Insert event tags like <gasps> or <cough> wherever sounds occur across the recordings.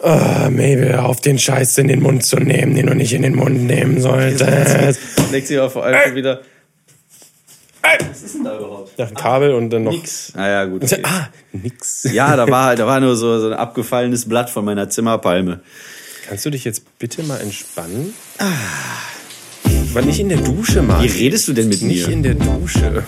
Oh, Mabel, auf den Scheiß in den Mund zu nehmen, den du nicht in den Mund nehmen solltest. Legt sich aber vor allem schon wieder. Was ist denn da überhaupt? Ja, ein Kabel und dann noch. Nix. Naja, gut. Okay. Ah, nix. Ja, da war, <laughs> da war nur so, so ein abgefallenes Blatt von meiner Zimmerpalme. Kannst du dich jetzt bitte mal entspannen? Ah. Aber nicht in der Dusche, Mann. Wie redest du denn mit Nicht mir? in der Dusche.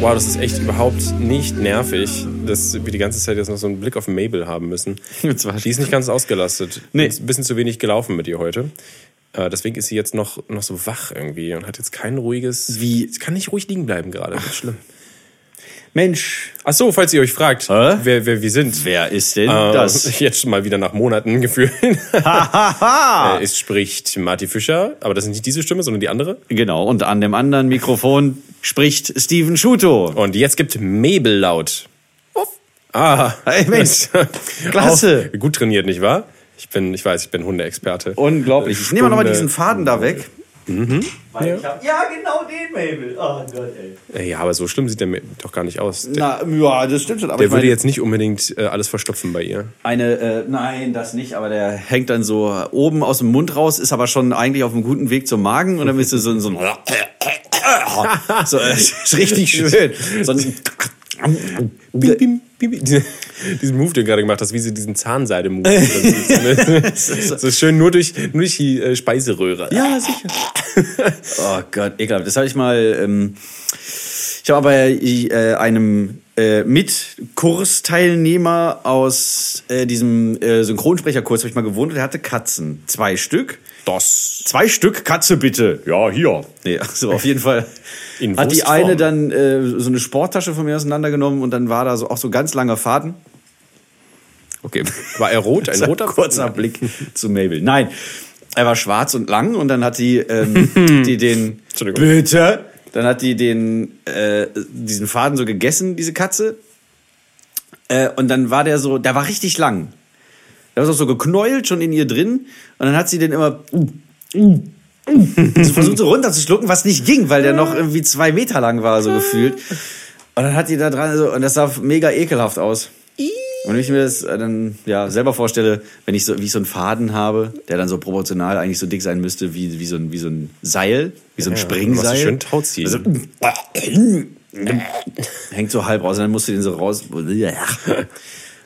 Wow, das ist echt überhaupt nicht nervig, dass wir die ganze Zeit jetzt noch so einen Blick auf Mabel haben müssen. <laughs> Die ist nicht ganz ausgelastet. Nee. Ist ein bisschen zu wenig gelaufen mit ihr heute. Äh, deswegen ist sie jetzt noch, noch so wach irgendwie und hat jetzt kein ruhiges. Wie- Sie kann nicht ruhig liegen bleiben gerade. Das ist schlimm. Mensch, Ach so, falls ihr euch fragt, Hä? wer, wer wir sind. wer ist denn Äh, das? <laughs> Jetzt schon mal wieder nach Monaten <laughs> gefühlt. Hahaha! Äh, es spricht Marty Fischer, aber das ist nicht diese Stimme, sondern die andere. Genau, und an dem anderen Mikrofon spricht Steven Schuto. Und jetzt gibt Mabel laut. Ah, Hey, Mensch. <laughs> Klasse. Auch gut trainiert, nicht wahr? Ich bin, ich weiß, ich bin Hundeexperte. Unglaublich. Ich nehme mal nochmal diesen Faden da weg. Weil ich hab, ja, genau den Mabel. Oh Gott, ey. Äh, Ja, aber so schlimm sieht der doch gar nicht aus. Der, Na, ja, das stimmt schon. Aber der ich würde meine, jetzt nicht unbedingt äh, alles verstopfen bei ihr. eine, äh, nein, das nicht, aber der hängt dann so oben aus dem Mund raus, ist aber schon eigentlich auf einem guten Weg zum Magen und dann bist du so, so ein, <laughs> so, äh, ist richtig schön. So ein, Bim, bim, Diese- <laughs> Diesen Move, den du gerade gemacht hast, wie sie diesen Zahnseide-Move. <laughs> so schön nur durch, nur durch die äh, Speiseröhre. Ja, <laughs> sicher. oh Gott, ekelhaft. Das habe ich mal. Ähm, ich habe bei äh, einem äh, Mitkursteilnehmer aus äh, diesem äh, Synchronsprecherkurs habe ich mal gewohnt und der hatte Katzen. Zwei Stück. Das. Zwei Stück Katze bitte. Ja, hier. Nee, also auf jeden Fall. <laughs> Hat die eine dann äh, so eine Sporttasche von mir auseinandergenommen und dann war da so auch so ganz langer Faden. Okay. <laughs> War er rot? Ein <laughs> roter? kurzer Blick zu Mabel. Nein, er war schwarz und lang und dann hat die, ähm, die den bitte, dann hat die den äh, diesen Faden so gegessen, diese Katze. Äh, und dann war der so, der war richtig lang. Der war so geknäult schon in ihr drin und dann hat sie den immer <laughs> so versucht so runterzuschlucken, was nicht ging, weil der noch irgendwie zwei Meter lang war, so gefühlt. Und dann hat die da dran so, und das sah mega ekelhaft aus. Und wenn ich mir das äh, dann ja selber vorstelle, wenn ich so wie ich so einen Faden habe, der dann so proportional eigentlich so dick sein müsste wie, wie, so, ein, wie so ein Seil, wie so ein Ja, Springseil. du schön Tauziehen. Also, <laughs> hängt so halb raus und dann musst du den so raus. <laughs>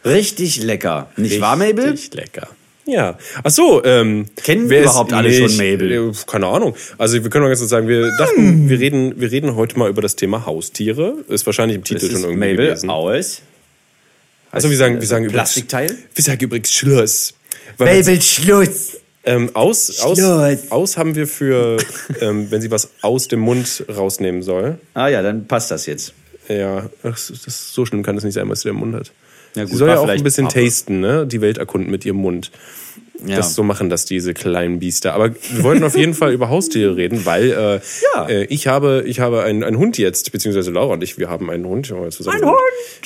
Richtig lecker. Nicht wahr, Mabel? Richtig lecker. Ja. Ach so, ähm, Kennen wer überhaupt alle schon Mabel? Keine Ahnung. Also wir können mal ganz kurz sagen, wir dachten, wir reden, wir reden heute mal über das Thema Haustiere. Ist wahrscheinlich im Titel schon irgendwie Mabel gewesen. aus. Also wir sagen, wir sagen übrigens, Plastikteil? wir sagen übrigens Schluss. Wir- Schluss. Ähm, aus, aus, aus haben wir für, ähm, wenn sie was aus dem Mund rausnehmen soll. Ah ja, dann passt das jetzt. Ja, das, das, so schlimm kann es nicht sein, was sie im Mund hat. Ja, sie gut, soll war ja auch ein bisschen Pappe. tasten, ne? Die Welt erkunden mit ihrem Mund. Ja. Das so machen das diese kleinen Biester. Aber wir wollten auf jeden Fall über Haustiere reden, weil äh, Ja. äh, ich habe ich habe einen, einen Hund jetzt, beziehungsweise Laura und ich, wir haben einen Hund. Ein Ein Hund!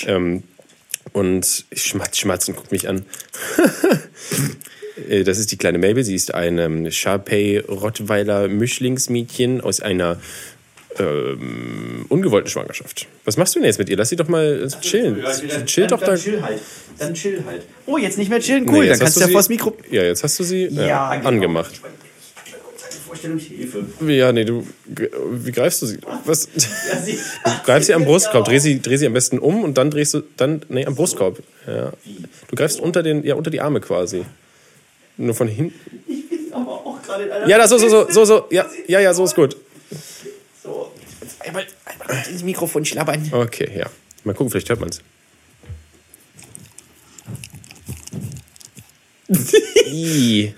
Ähm, und ich schmatz, schmatz und guck mich an. <laughs> Äh, Das ist die kleine Mabel. Sie ist ein ähm, Sharpei Rottweiler Mischlingsmädchen aus einer ähm, ungewollten Schwangerschaft. Was machst du denn jetzt mit ihr? Lass sie doch mal chillen. Chill doch da. Dann chill halt. Dann chill halt. Oh, jetzt nicht mehr chillen. Nee, Cool, jetzt dann kannst du ja sie- vors Mikro. Ja, jetzt hast du sie äh, genau. angemacht. Vorstellungshilfe. Ja, nee, du. Wie greifst du sie? Was? <laughs> Ja, sie, <laughs> Greif sie am <laughs> Brustkorb, dreh sie, dreh sie am besten um und dann drehst du, dann, nee, am Brustkorb. Ja. Du greifst unter den, ja, unter die Arme quasi. Nur von hinten. Ich bin aber auch gerade in einer. Ja, da, so, so, so, so, so, ja, ja, ja, so ist gut. Einmal, einmal ins Mikrofon schlabbern. Okay, ja. Mal gucken, vielleicht hört man's. <laughs> Ih.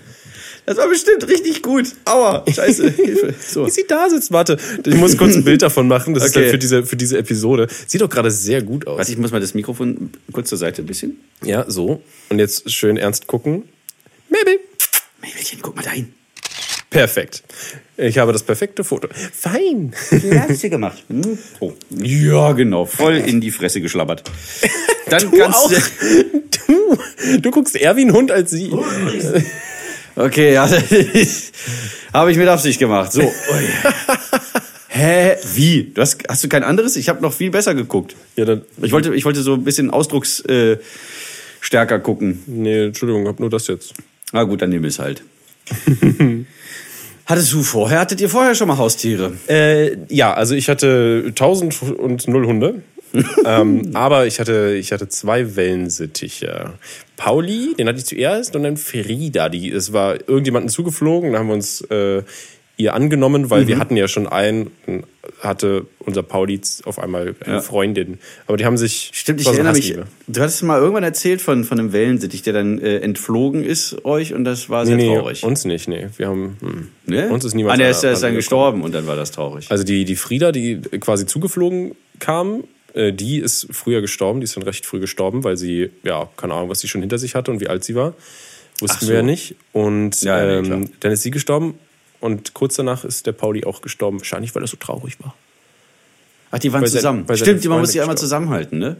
Das war bestimmt richtig gut. Aua, scheiße, <laughs> Hilfe. So. Wie sie da sitzt, warte. Ich muss kurz ein Bild davon machen. Das ist Okay. dann für diese, für diese Episode. Sieht doch gerade sehr gut aus. Warte, ich muss mal das Mikrofon kurz zur Seite ein bisschen. Ja, so. Und jetzt schön ernst gucken. Maybe. Mädchen, guck mal dahin. Perfekt. Ich habe das perfekte Foto. Fein. Klasse gemacht. Hm? Oh. Ja, genau. Voll in die Fresse geschlabbert. <laughs> Dann Du kannst auch. du. Du, guckst eher wie ein Hund als sie. <laughs> Okay, ja. <laughs> Habe ich mit Absicht gemacht. So. Hä? Wie? Du hast, hast du kein anderes? Ich habe noch viel besser geguckt. Ja, dann. Ich wollte, ich wollte so ein bisschen ausdrucksstärker äh, gucken. Nee, Entschuldigung, hab nur das jetzt. Na gut, dann nehme ich es halt. <laughs> Hattest du vorher, hattet ihr vorher schon mal Haustiere? Äh, ja, also ich hatte 1000 und null Hunde. <laughs> ähm, aber ich hatte, ich hatte zwei Wellensittiche. Pauli, den hatte ich zuerst, und dann Frida. Die, es war irgendjemanden zugeflogen, da haben wir uns äh, ihr angenommen, weil wir hatten ja schon einen, hatte unser Pauli auf einmal eine Ja. Freundin. Aber die haben sich. Stimmt, ich erinnere mich. Du hattest mal irgendwann erzählt von, von einem Wellensittich, der dann äh, entflogen ist euch und das war sehr Nee, nee, traurig. uns nicht, nee. Wir haben. Hm. Ne? Uns ist niemand Ah, der ist, der ist dann gestorben und dann war das traurig. Also die, die Frieda, die quasi zugeflogen kam, äh, die ist früher gestorben, die ist dann recht früh gestorben, weil sie, ja, keine Ahnung, was sie schon hinter sich hatte und wie alt sie war. Wussten so. wir ja nicht. Und Ja, ähm, dann ist sie gestorben und kurz danach ist der Pauli auch gestorben, wahrscheinlich, weil er so traurig war. Ach, die waren Weil zusammen. seine Stimmt, man muss die einmal zusammenhalten, ne?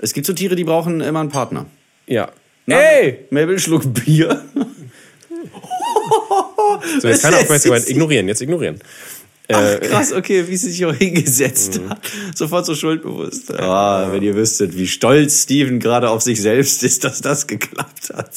Es gibt so Tiere, die brauchen immer einen Partner. Ja. Na, Ey! Mabel schluck Bier. <laughs> So, jetzt <laughs> Aufmerksamkeit. ist- Ignorieren, jetzt ignorieren. Ach, Äh, krass, <laughs> okay, wie sie sich auch hingesetzt Mhm. hat. Sofort so schuldbewusst. Ah, wenn ihr wüsstet, wie stolz Steven gerade auf sich selbst ist, dass das geklappt hat.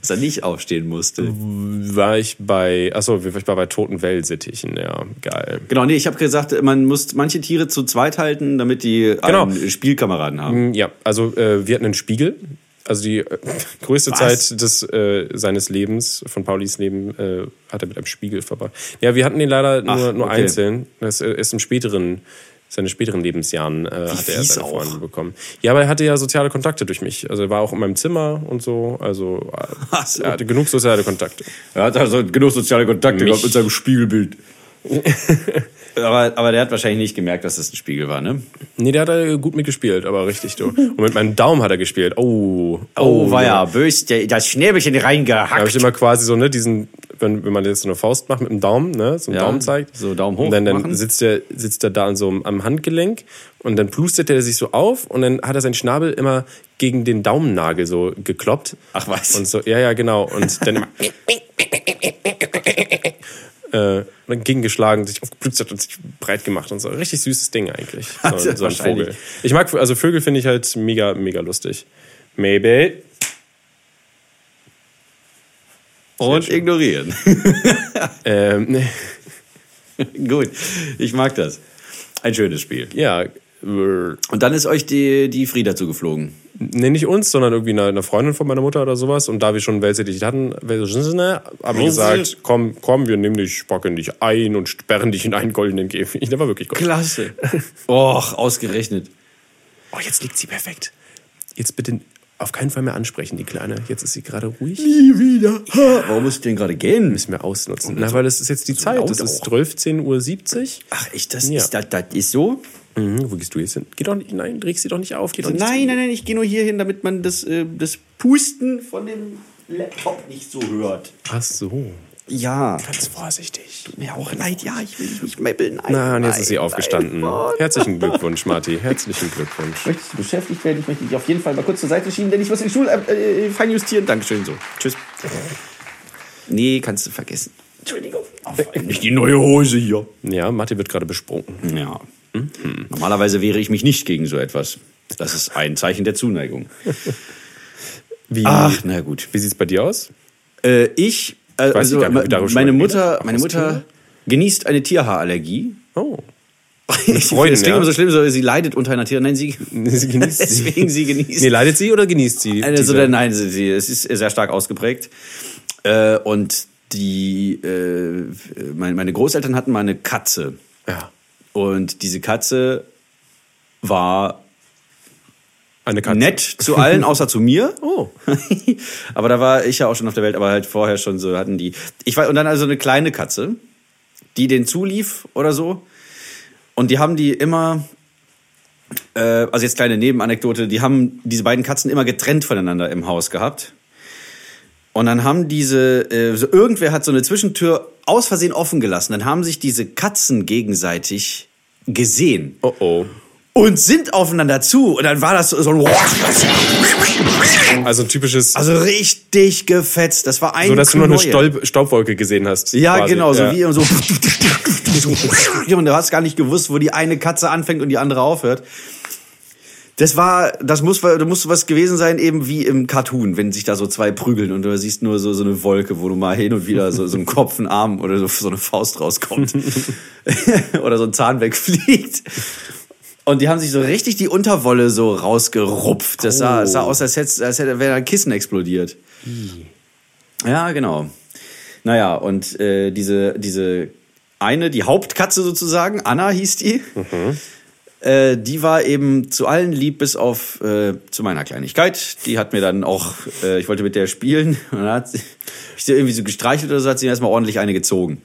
Dass er nicht aufstehen musste. war ich bei, achso, ich war bei toten Wellsittichen, ja, geil. Genau, nee, ich habe gesagt, man muss manche Tiere zu zweit halten, damit die Genau. einen Spielkameraden haben. Ja, also äh, wir hatten einen Spiegel. Also die äh, <laughs> größte Was? Zeit des, äh, seines Lebens, von Paulis Leben, äh, hat er mit einem Spiegel verbracht. Ja, wir hatten den leider nur, Ach, nur okay. einzeln. Das äh, ist im späteren, seine späteren Lebensjahren äh, hatte er seine auch. Freunde bekommen. Ja, aber er hatte ja soziale Kontakte durch mich. Also er war auch in meinem Zimmer und so. Also so. er hatte genug soziale Kontakte. Er hat also genug soziale Kontakte gehabt mit seinem Spiegelbild. <laughs> aber, aber der hat wahrscheinlich nicht gemerkt, dass das ein Spiegel war, ne? Nee, der hat da gut mitgespielt, aber richtig du. Und mit meinem Daumen hat er gespielt. Oh, Oh, war ja ja. bös, der, das Schnäbelchen Da habe reingehackt. ich immer quasi so, ne, diesen, wenn, wenn man jetzt so eine Faust macht mit dem Daumen, ne, so einen Ja, Daumen zeigt. so Daumen hoch Und dann, dann machen. sitzt der, sitzt er da an so am Handgelenk und dann plustert er sich so auf und dann hat er seinen Schnabel immer gegen den Daumennagel so gekloppt. Ach was. Und so, ja, ja, genau. Und dann immer. <laughs> <laughs> Äh, gegengeschlagen, sich aufgeplustert und sich breit gemacht und so. Richtig süßes Ding eigentlich. <laughs> So, so ein. Vogel. Ich mag, also Vögel finde ich halt mega, mega lustig. Maybe. Und ignorieren. <laughs> Ähm, nee. <laughs> Gut, ich mag das. Ein schönes Spiel. ja, Und dann ist euch die, die Frieda zugeflogen. Nee, nicht uns, sondern irgendwie eine, eine Freundin von meiner Mutter oder sowas. Und da wir schon die hatten, haben wir gesagt, komm, komm, wir nehmen dich, packen dich ein und sperren dich in einen goldenen Käfig. <laughs> Der war wirklich gold. Klasse. <laughs> Och, ausgerechnet. Oh, jetzt liegt sie perfekt. Jetzt bitte auf keinen Fall mehr ansprechen, die Kleine. Jetzt ist sie gerade ruhig. Nie wieder. Warum muss ich denn gerade gehen? Müssen wir ausnutzen. Na, weil das ist jetzt die Zeit. laut Das ist auch. 12.10 Uhr. 70. Ach, echt, das, Ja. ist, das, das ist so? Mhm, wo gehst du jetzt hin? Geh doch nicht, nein, regst sie doch nicht auf. Geh doch nicht Nein, nein, nein, ich gehe nur hier hin, damit man das, äh, das Pusten von dem Laptop nicht so hört. Ach so. Ja. Ganz vorsichtig. Tut mir auch leid, ja, ich will nicht mäppeln. Nein, Na, und jetzt nein, ist sie aufgestanden. nein. Herzlichen Glückwunsch, Marti. Herzlichen Glückwunsch. Möchtest du beschäftigt werden? Ich möchte dich auf jeden Fall mal kurz zur Seite schieben, denn ich muss den Stuhl äh, äh, feinjustieren. Dankeschön, so. Tschüss. Nee, kannst du vergessen. Entschuldigung. Nicht die neue Hose hier. Ja, Marti wird gerade besprungen. Ja. Normalerweise wehre ich mich nicht gegen so etwas. Das ist ein Zeichen der Zuneigung. <laughs> Wie, Ach, na gut. wie sieht's bei dir aus? Äh, ich, äh, weiß also, nicht, schon meine Mutter, meine Mutter genießt eine Tierhaarallergie. Oh. <laughs> Ich Freuden, das klingt ja. immer so schlimm, so, sie leidet unter einer Tier. Nein, sie, <laughs> Sie genießt sie. deswegen sie genießt. Nee, leidet sie oder genießt sie? Also, diese- nein, sie, sie, es ist sehr stark ausgeprägt. Äh, und die, äh, meine, meine Großeltern hatten mal eine Katze. ja. Und diese Katze war Eine Katze. nett zu allen, außer zu mir. <laughs> Oh. <laughs> aber da war ich ja auch schon auf der Welt, aber halt vorher schon so hatten die. Ich war, und dann also eine kleine Katze, die den zulief oder so. Und die haben die immer, äh, also jetzt kleine Nebenanekdote, die haben diese beiden Katzen immer getrennt voneinander im Haus gehabt. Und dann haben diese, äh, so irgendwer hat so eine Zwischentür aus Versehen offen gelassen. Dann haben sich diese Katzen gegenseitig gesehen. Oh oh. und sind aufeinander zu. Und dann war das so ein Also ein typisches, also richtig gefetzt. Das war ein so dass du noch eine Knäuel. Staub, Staubwolke gesehen hast. Ja, quasi. genau, so Ja. wie und so. <laughs> Und du hast gar nicht gewusst, wo die eine Katze anfängt und die andere aufhört. Das war, das muss, da musste was gewesen sein, eben wie im Cartoon, wenn sich da so zwei prügeln und du siehst nur so, so eine Wolke, wo du mal hin und wieder so, so ein Kopf, ein Arm oder so, so eine Faust rauskommt. <laughs> <laughs> oder so ein Zahn wegfliegt. Und die haben sich so richtig die Unterwolle so rausgerupft. Das sah, das sah aus, als hätte, als hätte wäre ein Kissen explodiert. Ja, genau. Naja, und äh, diese, diese eine, die Hauptkatze sozusagen, Anna hieß die, äh, die war eben zu allen lieb, bis auf äh, zu meiner Kleinigkeit. Die hat mir dann auch, äh, ich wollte mit der spielen, <laughs> und dann hat sie, ich sie irgendwie so gestreichelt oder so, hat sie mir erstmal ordentlich eine gezogen.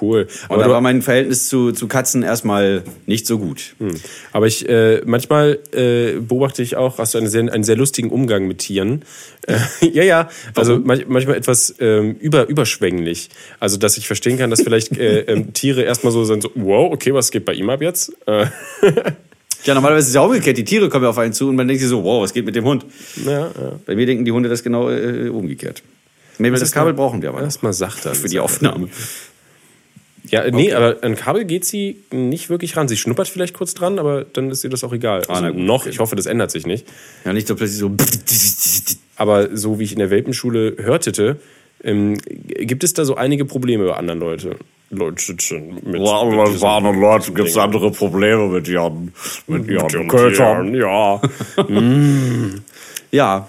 Cool. Und Aber, da du, war mein Verhältnis zu, zu Katzen erstmal nicht so gut. Hm. aber ich, äh, manchmal äh, beobachte ich auch, hast du einen sehr, einen sehr lustigen Umgang mit Tieren. Äh, <laughs> ja, ja, also manch, manchmal etwas ähm, über, überschwänglich. Also, dass ich verstehen kann, dass vielleicht äh, <laughs> ähm, Tiere erstmal so sind, so, wow, okay, was geht bei ihm ab jetzt? Äh, Ja, normalerweise ist es ja umgekehrt. Die Tiere kommen ja auf einen zu und man denkt sich so, wow, was geht mit dem Hund? ja, ja. Bei mir denken die Hunde das genau äh, umgekehrt. Mabel, das Kabel brauchen wir aber Erstmal sacht dann. für die Aufnahme. Ja, nee, aber an Kabel geht sie nicht wirklich ran. Sie schnuppert vielleicht kurz dran, aber dann ist ihr das auch egal. Also na gut, noch, okay. ich hoffe, das ändert sich nicht. Ja, nicht so plötzlich so. Aber so wie ich in der Welpenschule hörtete, ähm, gibt es da so einige Probleme bei anderen Leute. Leute mit, mit diesen anderen Leute gibt es andere Probleme mit ihren, mit ihren Kötern. Ja. <laughs> Ja.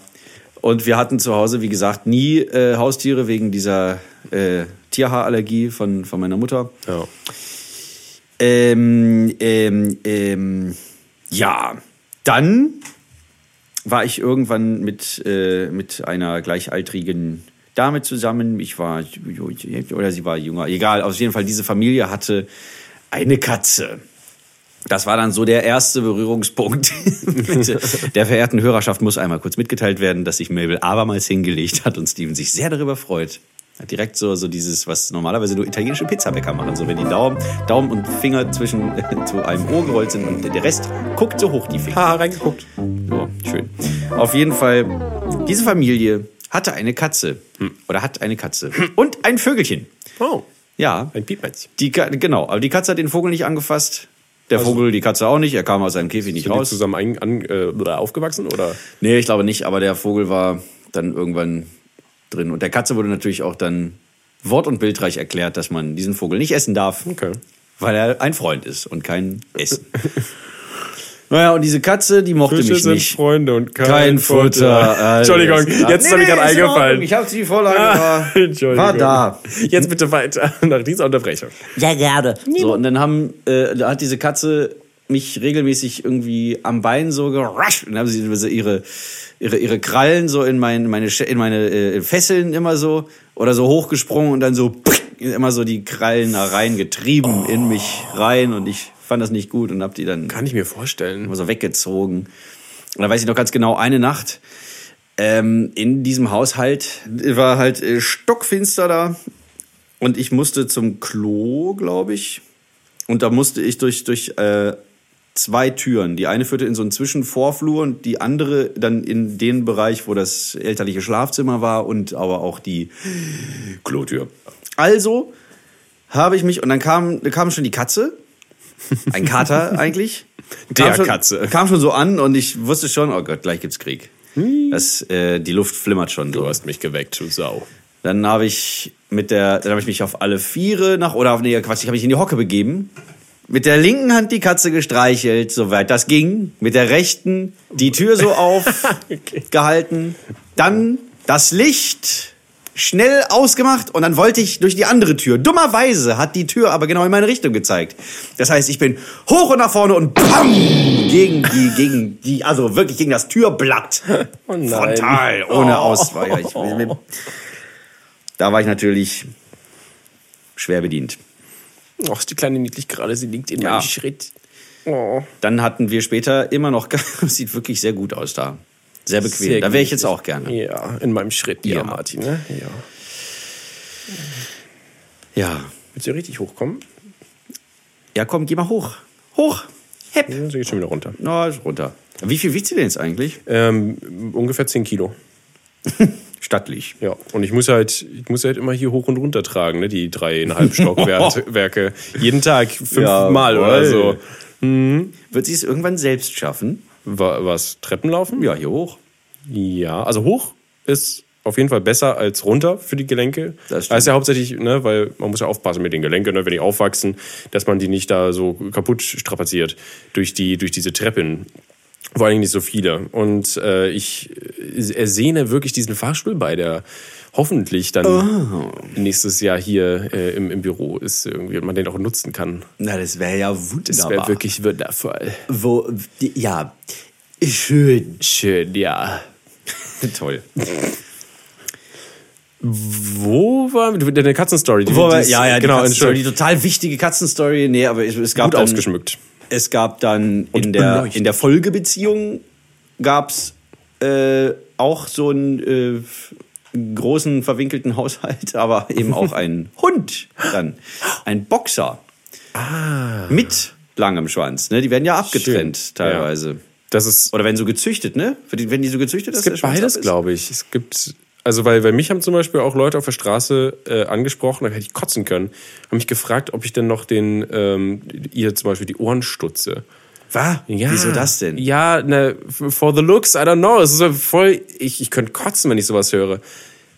Und wir hatten zu Hause, wie gesagt, nie äh, Haustiere wegen dieser äh, Tierhaarallergie von, von meiner Mutter. ja. Ähm, ähm, ähm, ja, dann war ich irgendwann mit, äh, mit einer gleichaltrigen Dame zusammen. Ich war, oder sie war jünger, egal, auf jeden Fall, diese Familie hatte eine Katze. Das war dann so der erste Berührungspunkt. <laughs> mit der verehrten Hörerschaft muss einmal kurz mitgeteilt werden, dass sich Mabel abermals hingelegt hat und Steven sich sehr darüber freut. Direkt so, so dieses, was normalerweise nur italienische Pizzabäcker machen. So, wenn die Daumen, Daumen und Finger zwischen <laughs> zu einem Ohr gerollt sind und der Rest guckt so hoch die Finger. Ha, reingeguckt. So, schön. Auf jeden Fall, diese Familie hatte eine Katze. Oder hat eine Katze. Und ein Vögelchen. Oh, Ja. ein Piepmännchen. Die, genau, aber die Katze hat den Vogel nicht angefasst. Der Vogel, die Katze auch nicht. Er kam aus seinem Käfig nicht Sind die raus. zusammen ein, an, äh, oder aufgewachsen? Oder? Nee, ich glaube nicht, aber der Vogel war dann irgendwann drin. Und der Katze wurde natürlich auch dann wort- und bildreich erklärt, dass man diesen Vogel nicht essen darf, Okay. weil er ein Freund ist und kein Essen. <laughs> naja, und diese Katze, die mochte Fische mich sind nicht. Freunde und kein, Kein Futter. <laughs> Alles Entschuldigung, jetzt ist Nee, mir gerade eingefallen. Ich habe die Vorlage, Ah, <laughs> war, Entschuldigung. war da. Jetzt bitte weiter nach dieser Unterbrechung. Sehr gerne. So, und dann haben, äh, hat diese Katze mich regelmäßig irgendwie am Bein so gerascht. Und dann haben sie ihre, ihre, ihre Krallen so in meine, meine, in meine äh, Fesseln immer so oder so hochgesprungen und dann so immer so die Krallen da reingetrieben in mich rein und ich fand das nicht gut und hab die dann Kann ich mir vorstellen. immer so weggezogen. Und da weiß ich noch ganz genau, eine Nacht ähm, in diesem Haushalt war halt äh, stockfinster da und ich musste zum Klo, glaube ich. Und da musste ich durch, durch äh, zwei Türen. Die eine führte in so einen Zwischenvorflur und die andere dann in den Bereich, wo das elterliche Schlafzimmer war und aber auch die Klotür. Also habe ich mich, und dann kam, kam schon die Katze, ein Kater <laughs> eigentlich. Der kam schon, Katze. Kam schon so an und ich wusste schon, oh Gott, gleich gibt's Krieg. Das, äh, die Luft flimmert schon. Du So. hast mich geweckt, du Sau. Dann habe ich mit der, dann habe ich mich auf alle Viere nach, oder auf, nee, Quatsch, ich habe mich in die Hocke begeben. Mit der linken Hand die Katze gestreichelt, soweit das ging. Mit der rechten die Tür so <laughs> aufgehalten. Dann das Licht schnell ausgemacht und dann wollte ich durch die andere Tür. Dummerweise hat die Tür aber genau in meine Richtung gezeigt. Das heißt, ich bin hoch und nach vorne und bam gegen die, gegen die, also wirklich gegen das Türblatt. <laughs> Oh. Frontal, ohne Ausweicher. Ich, <laughs> da war ich natürlich schwer bedient. Och, ist die kleine niedlich gerade, sie liegt in Ja. meinem Schritt. Oh. Dann hatten wir später immer noch, <laughs> sieht wirklich sehr gut aus da. Sehr bequem. Sehr da wäre ich jetzt auch gerne. Ja, in meinem Schritt, ja, Ja. Martin. Ne? Ja. Ja. Willst du richtig hochkommen? Ja, komm, geh mal hoch. Hoch. Hepp. Ja, sie geht schon wieder runter. Na, ist runter. Wie viel wiegt sie denn jetzt eigentlich? Ähm, ungefähr 10 Kilo. <laughs> Stattlich. Ja, und ich muss halt, ich muss halt immer hier hoch und runter tragen, ne, die dreieinhalb Stockwerke. <laughs> Jeden Tag fünfmal oder so. Wird sie es irgendwann selbst schaffen? Wa- Was? Treppenlaufen? Ja, hier hoch. Ja, also hoch ist auf jeden Fall besser als runter für die Gelenke. Das stimmt. ist ja hauptsächlich, ne, weil man muss ja aufpassen mit den Gelenken, ne, wenn die aufwachsen, dass man die nicht da so kaputt strapaziert durch die durch diese Treppen. Vor allem nicht so viele. Und äh, ich ersehne wirklich diesen Fahrstuhl bei, der hoffentlich dann Oh. nächstes Jahr hier äh, im, im Büro ist irgendwie und man den auch nutzen kann. Na, das wäre ja Das wunderbar. wäre wirklich wundervoll. Wo, die- ja, schön. Schön, ja. <laughs> Toll. Wo war deine Katzenstory? Die, Wo die ja, ja, die genau, Katzenstory, die total wichtige Katzenstory. Nee, aber es, es gab Gut dann, ausgeschmückt. Es gab dann Und in der, beleuchtet. in der Folgebeziehung gab's äh, auch so einen äh, großen verwinkelten Haushalt, <laughs> aber eben auch einen <laughs> Hund dann. Ein Boxer. Ah. Mit langem Schwanz. Ne? Die werden ja abgetrennt Schön. teilweise. Das ist Oder werden so gezüchtet, ne? Werden die so gezüchtet, Es dass gibt beides, glaube ich. Es gibt, also weil, weil mich haben zum Beispiel auch Leute auf der Straße äh, angesprochen, da hätte ich kotzen können, haben mich gefragt, ob ich denn noch den, ähm, ihr zum Beispiel die Ohren stutze. Was? Ja. Wieso das denn? Ja, ne, for the looks, I don't know. Es ist so voll, ich, ich könnte kotzen, wenn ich sowas höre.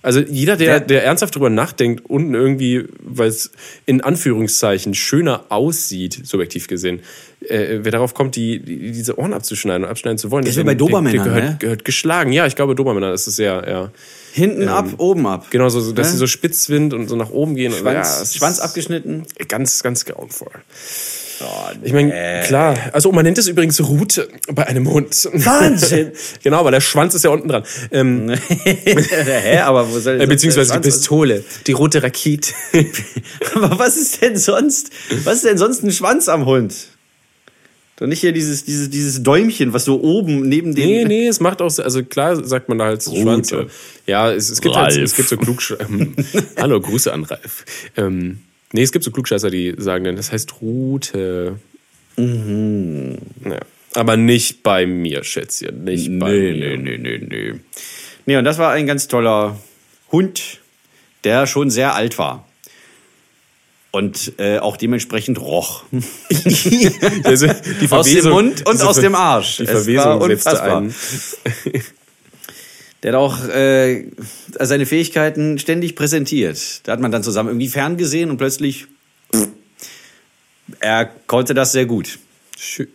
Also jeder, der, der ernsthaft drüber nachdenkt, unten irgendwie, weil es in Anführungszeichen schöner aussieht, subjektiv gesehen, äh, wer darauf kommt, die, die, diese Ohren abzuschneiden und abschneiden zu wollen, Das ist der- wie bei der- der Dobermännern, gehört, ne? gehört geschlagen. Ja, ich glaube, Dobermänner ist es sehr, ja. Hinten ab, oben ab. Genau, so, dass Ne? sie so spitz sind und so nach oben gehen. und, Schwanz, ja, es Schwanz abgeschnitten. Ganz, ganz grauenvoll. Ich meine, klar. Also man nennt es übrigens Rute bei einem Hund. Wahnsinn! <laughs> genau, weil der Schwanz ist ja unten dran. Ähm, <laughs> Hä, aber wo soll äh, beziehungsweise die Pistole, die rote Rakete. <laughs> Aber was ist denn sonst? Was ist denn sonst ein Schwanz am Hund? Doch nicht hier dieses, dieses, dieses Däumchen, was so oben neben dem. nee, nee, es macht auch, so- also klar sagt man da halt so Schwanz. Ja, es, es gibt halt, Ralf. es gibt so Klugsch <laughs> ähm, Hallo, Grüße an Ralf. Ähm, nee, es gibt so Klugscheißer, die sagen dann, das heißt Rute. Mhm. Ja. Aber nicht bei mir, Schätzchen. Nicht bei Nee, mir. nee, nee, nee, nee. Nee, und das war ein ganz toller Hund, der schon sehr alt war. Und äh, auch dementsprechend roch. <laughs> <laughs> Also, Aus dem Mund und aus dem Arsch. Die Verwesung setzte ein. Der hat auch äh, seine Fähigkeiten ständig präsentiert. Da hat man dann zusammen irgendwie ferngesehen und plötzlich, pff, er konnte das sehr gut.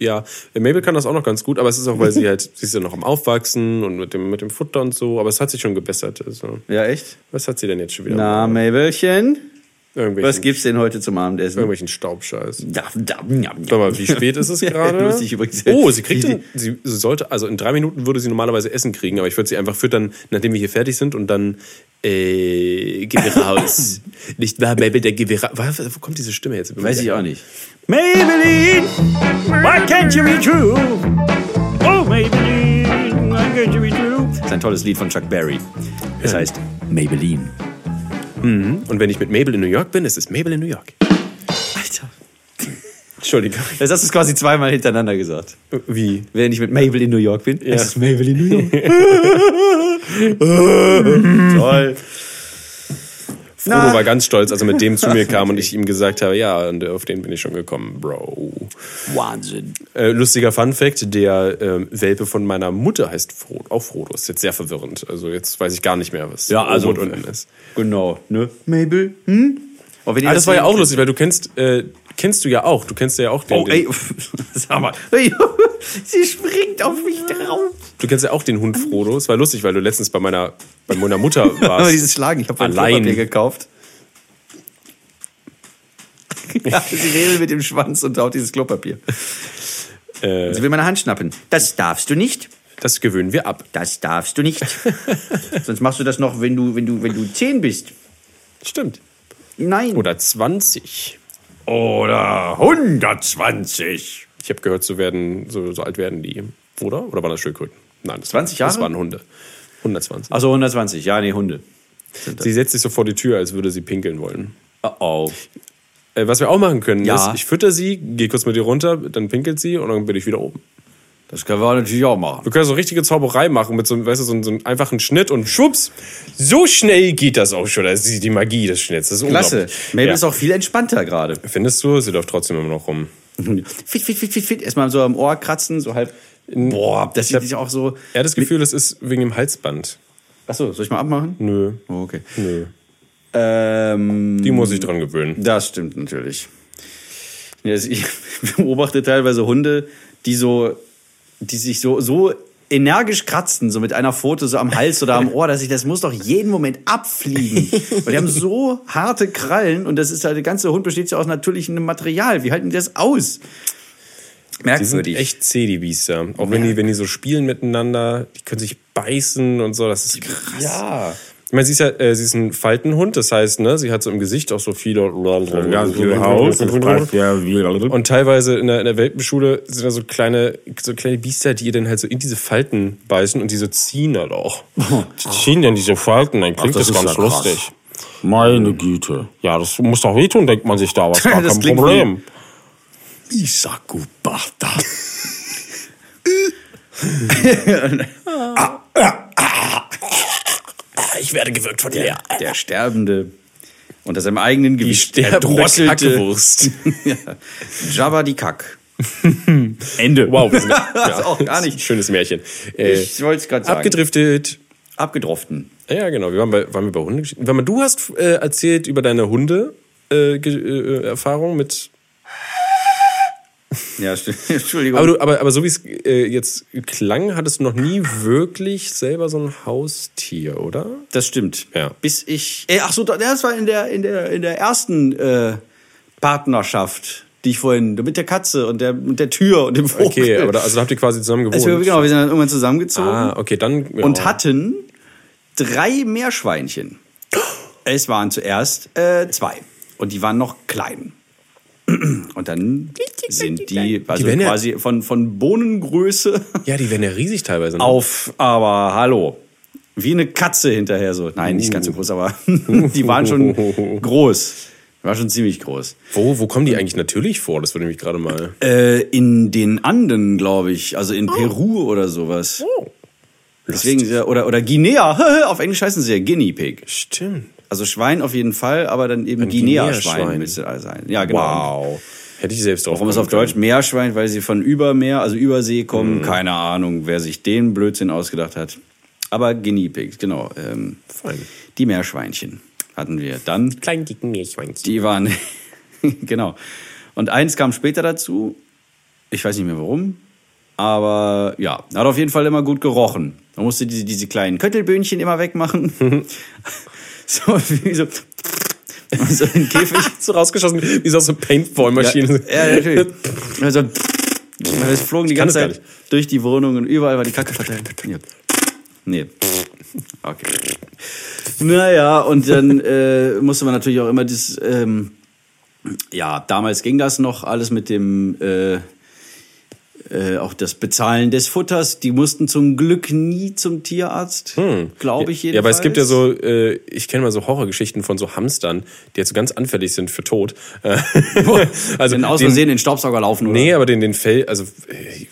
Ja, Mabel kann das auch noch ganz gut, aber es ist auch, weil sie halt, sie ist ja noch am Aufwachsen und mit dem, mit dem Futter und so, aber es hat sich schon gebessert. Also, Ja, echt? was hat sie denn jetzt schon wieder? Na, Mabelchen, was gibt's denn heute zum Abendessen? Irgendwelchen Staubscheiß. Da, da, ja, Sag mal, wie spät ist es <laughs> gerade? lustig übrigens. Oh, sie kriegt den, sie sie sollte, also in drei Minuten würde sie normalerweise Essen kriegen, aber ich würde sie einfach füttern, nachdem wir hier fertig sind und dann, äh, geh wir raus. <laughs> Nicht wahr, Mabel, der geh wir raus. Wo kommt diese Stimme jetzt? Weiß ich auch nicht. Maybelline, why can't you be true? Oh, Maybelline, why can't you be true? Das ist ein tolles Lied von Chuck Berry. Es heißt Maybelline. Und wenn ich mit Mabel in New York bin, ist es Mabel in New York. Alter. Entschuldigung. <laughs> Das hast du quasi zweimal hintereinander gesagt. Wie? Wenn ich mit Mabel in New York bin. Ja. Es ist Mabel in New York. <laughs> <laughs> Toll. Frodo Na. war ganz stolz, als er mit dem zu mir <laughs> kam und ich ihm gesagt habe, ja, und auf den bin ich schon gekommen, Bro. Wahnsinn. Äh, lustiger Fun Fact, der ähm, Welpe von meiner Mutter heißt Frodo. Auch Frodo. Ist jetzt sehr verwirrend. Also jetzt weiß ich gar nicht mehr, was Ja, also- unten ist. Genau, ne? Mabel, hm? Ihr Ah, das war ja auch lustig, weil du kennst, äh, kennst du ja auch. Du kennst ja auch den, Oh, ey, <laughs> sag mal. <laughs> Sie springt auf mich drauf. du kennst ja auch den Hund Frodo. Es war lustig, weil du letztens bei meiner, bei meiner Mutter <laughs> warst. dieses Schlagen, ich habe ein Allein. Klopapier gekauft. ja, sie wedelt mit dem Schwanz und haut dieses Klopapier. äh, Sie will meine Hand schnappen. Das darfst du nicht. das gewöhnen wir ab. Das darfst du nicht. Sonst machst du das noch, wenn du, wenn du, wenn du 10 bist. Stimmt. Nein. Oder 20. Oder 120. Ich habe gehört, so werden, so, so alt werden die. Oder? Oder waren das Schildkröten? Nein, das 20 Das Jahre? waren Hunde. 120. Achso, 120. Ja, nee, Hunde. Sie setzt sich so vor die Tür, als würde sie pinkeln wollen. Oh oh. Äh, was wir auch machen können, Ja. ist, ich fütter sie, gehe kurz mit ihr runter, dann pinkelt sie und dann bin ich wieder oben. Das können wir natürlich auch machen. Wir können so richtige Zauberei machen mit so, einem, weißt du, so, einem- so einem einfachen Schnitt und schwupps, so schnell geht das auch schon. Das ist die Magie des Schnitts. Das ist Klasse. Mabel Ja. ist auch viel entspannter gerade. Findest du? Sie läuft trotzdem immer noch rum. <laughs> Fit, fit, fit, fit, fit. Erstmal so am Ohr kratzen, so halb. Boah, das sieht sich auch so. Er hat das Gefühl, es ist wegen dem Halsband. Achso, soll ich mal abmachen? Nö, Oh, okay. nö. Ähm, Die muss ich dran gewöhnen. Das stimmt natürlich. Ja, ich <laughs> beobachte teilweise Hunde, die so, die sich so, so energisch kratzen, so mit einer Pfote so am Hals oder am Ohr, dass ich, das muss doch jeden Moment abfliegen. Weil die haben so harte Krallen und das ist halt, der ganze Hund besteht ja aus natürlichem Material. Wie halten die das aus? Die sind Merkwürdig. echt zäh, die Biester. Auch wenn die, wenn die so spielen miteinander, die können sich beißen und so. Das ist krass. Ja. Ich meine, sie ist ja, äh, sie ist ein Faltenhund, das heißt, ne, sie hat so im Gesicht auch so viele, Ganz viel Haus, das ja wie. Und teilweise in der, in der Welpenschule sind da so kleine, so kleine Biester, die ihr dann halt so in diese Falten beißen und die so ziehen halt auch. Die ziehen dann diese Falten, dann klingt das das, ist ganz ja lustig. Meine Güte. Ja, das muss doch wehtun, denkt man sich da, was <laughs> gar Das kein Problem. Isakubata. <laughs> Ich werde gewirkt von dir. Der Sterbende. Unter seinem eigenen Gewicht erdrosselte <laughs> ja. Jabba die Kack. <laughs> Ende. Wow, sind, <laughs> Das ist auch gar nicht. Schönes Märchen. Äh, Ich wollte es gerade sagen. abgedriftet. Abgedroften. Ja, genau. Wir waren bei, waren wir bei Hundegeschichten. Du hast äh, erzählt über deine Hunde äh, äh, Erfahrung mit. Ja, <laughs> Entschuldigung. Aber, du, aber, aber so wie es äh, jetzt klang, hattest du noch nie wirklich selber so ein Haustier, oder? das stimmt. Ja. Bis ich. Äh, ach so, das war in der, in der, in der ersten äh, Partnerschaft, die ich vorhin. Mit der Katze und der, mit der Tür und dem Vogel. Okay, aber da, also da habt ihr quasi zusammen gewohnt. Also, genau, wir sind dann irgendwann zusammengezogen. Ah, okay, dann. Ja. und hatten drei Meerschweinchen. <gasps> Es waren zuerst äh, zwei und die waren noch klein. <clears throat> Und dann sind die, also Die werden ja- quasi von, von Bohnengröße <laughs> Ja, die werden ja riesig teilweise. Ne? auf, aber hallo, wie eine Katze hinterher so. Nein, nicht ganz so groß, aber <laughs> die waren schon <laughs> groß. Die waren schon ziemlich groß. Wo, wo kommen die eigentlich natürlich vor? Das würde mich gerade mal. Äh, in den Anden, glaube ich, also in Peru oder sowas. Oh. Deswegen, ja, oder, oder Guinea. Auf Englisch heißen sie ja Guinea Pig. Stimmt. Also Schwein auf jeden Fall, aber dann eben Ein Guinea-Schwein müsste sein. Ja, genau. Wow. Hätte ich selbst drauf Warum ist auf Deutsch Meerschwein? Weil sie von Übermeer, also Übersee kommen. Keine Ahnung, wer sich den Blödsinn ausgedacht hat. Aber Guinea Pigs, genau. Ähm, Fein. die Meerschweinchen hatten wir. Dann, Kleinen dicken Meerschweinchen. die waren, <laughs> genau. Und eins kam später dazu. Ich weiß nicht mehr warum. Aber ja, hat auf jeden Fall immer gut gerochen. Man musste diese, diese kleinen Köttelböhnchen immer wegmachen. <laughs> <laughs> so wie so. <laughs> So ein Käfig. so rausgeschossen, wie so aus einer Paintball-Maschine. Ja, ja, natürlich. <laughs> Also, es flogen die ganze Zeit durch die Wohnung und überall war die Kacke verteilt. Nee. Okay. Naja, und dann äh, musste man natürlich auch immer das, ähm, ja, damals ging das noch alles mit dem, äh, äh, auch das Bezahlen des Futters. Die mussten zum Glück nie zum Tierarzt, glaube ich jedenfalls. Hm. Ja, aber es gibt ja so, äh, ich kenne mal so Horrorgeschichten von so Hamstern, die jetzt so ganz anfällig sind für Tod. Äh, <laughs> also aus Versehen in den Staubsauger laufen oder? Nee, aber den, den Fell, also äh,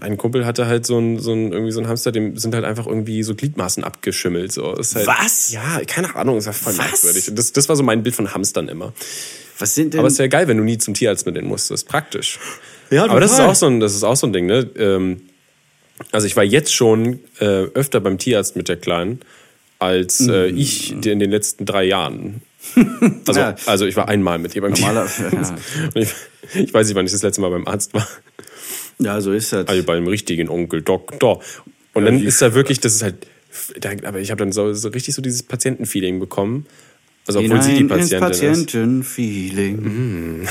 ein Kumpel hatte halt so ein, so ein, irgendwie so ein Hamster, dem sind halt einfach irgendwie so Gliedmaßen abgeschimmelt. So. Halt, Was? Ja, keine Ahnung, ist ja voll Was? merkwürdig. Das, das war so mein Bild von Hamstern immer. Was sind denn? Aber es wäre geil, wenn du nie zum Tierarzt mit denen musst. Das ist praktisch. Ja, Aber das ist auch so ein, das ist auch so ein Ding, ne? Ähm, also ich war jetzt schon äh, öfter beim Tierarzt mit der Kleinen als äh, ich die in den letzten drei Jahren. <laughs> Also, Ja. also ich war einmal mit ihr beim Normaler- Tierarzt. <laughs> <laughs> Und ich, ich weiß nicht, wann ich das letzte Mal beim Arzt war. ja, so ist das. Also beim richtigen Onkel Doktor. Und dann ist da wirklich, das ist halt, aber ich habe dann so, so richtig so dieses Patientenfeeling bekommen. Also obwohl sie die Hinein ins Patientin ist. Patientenfeeling.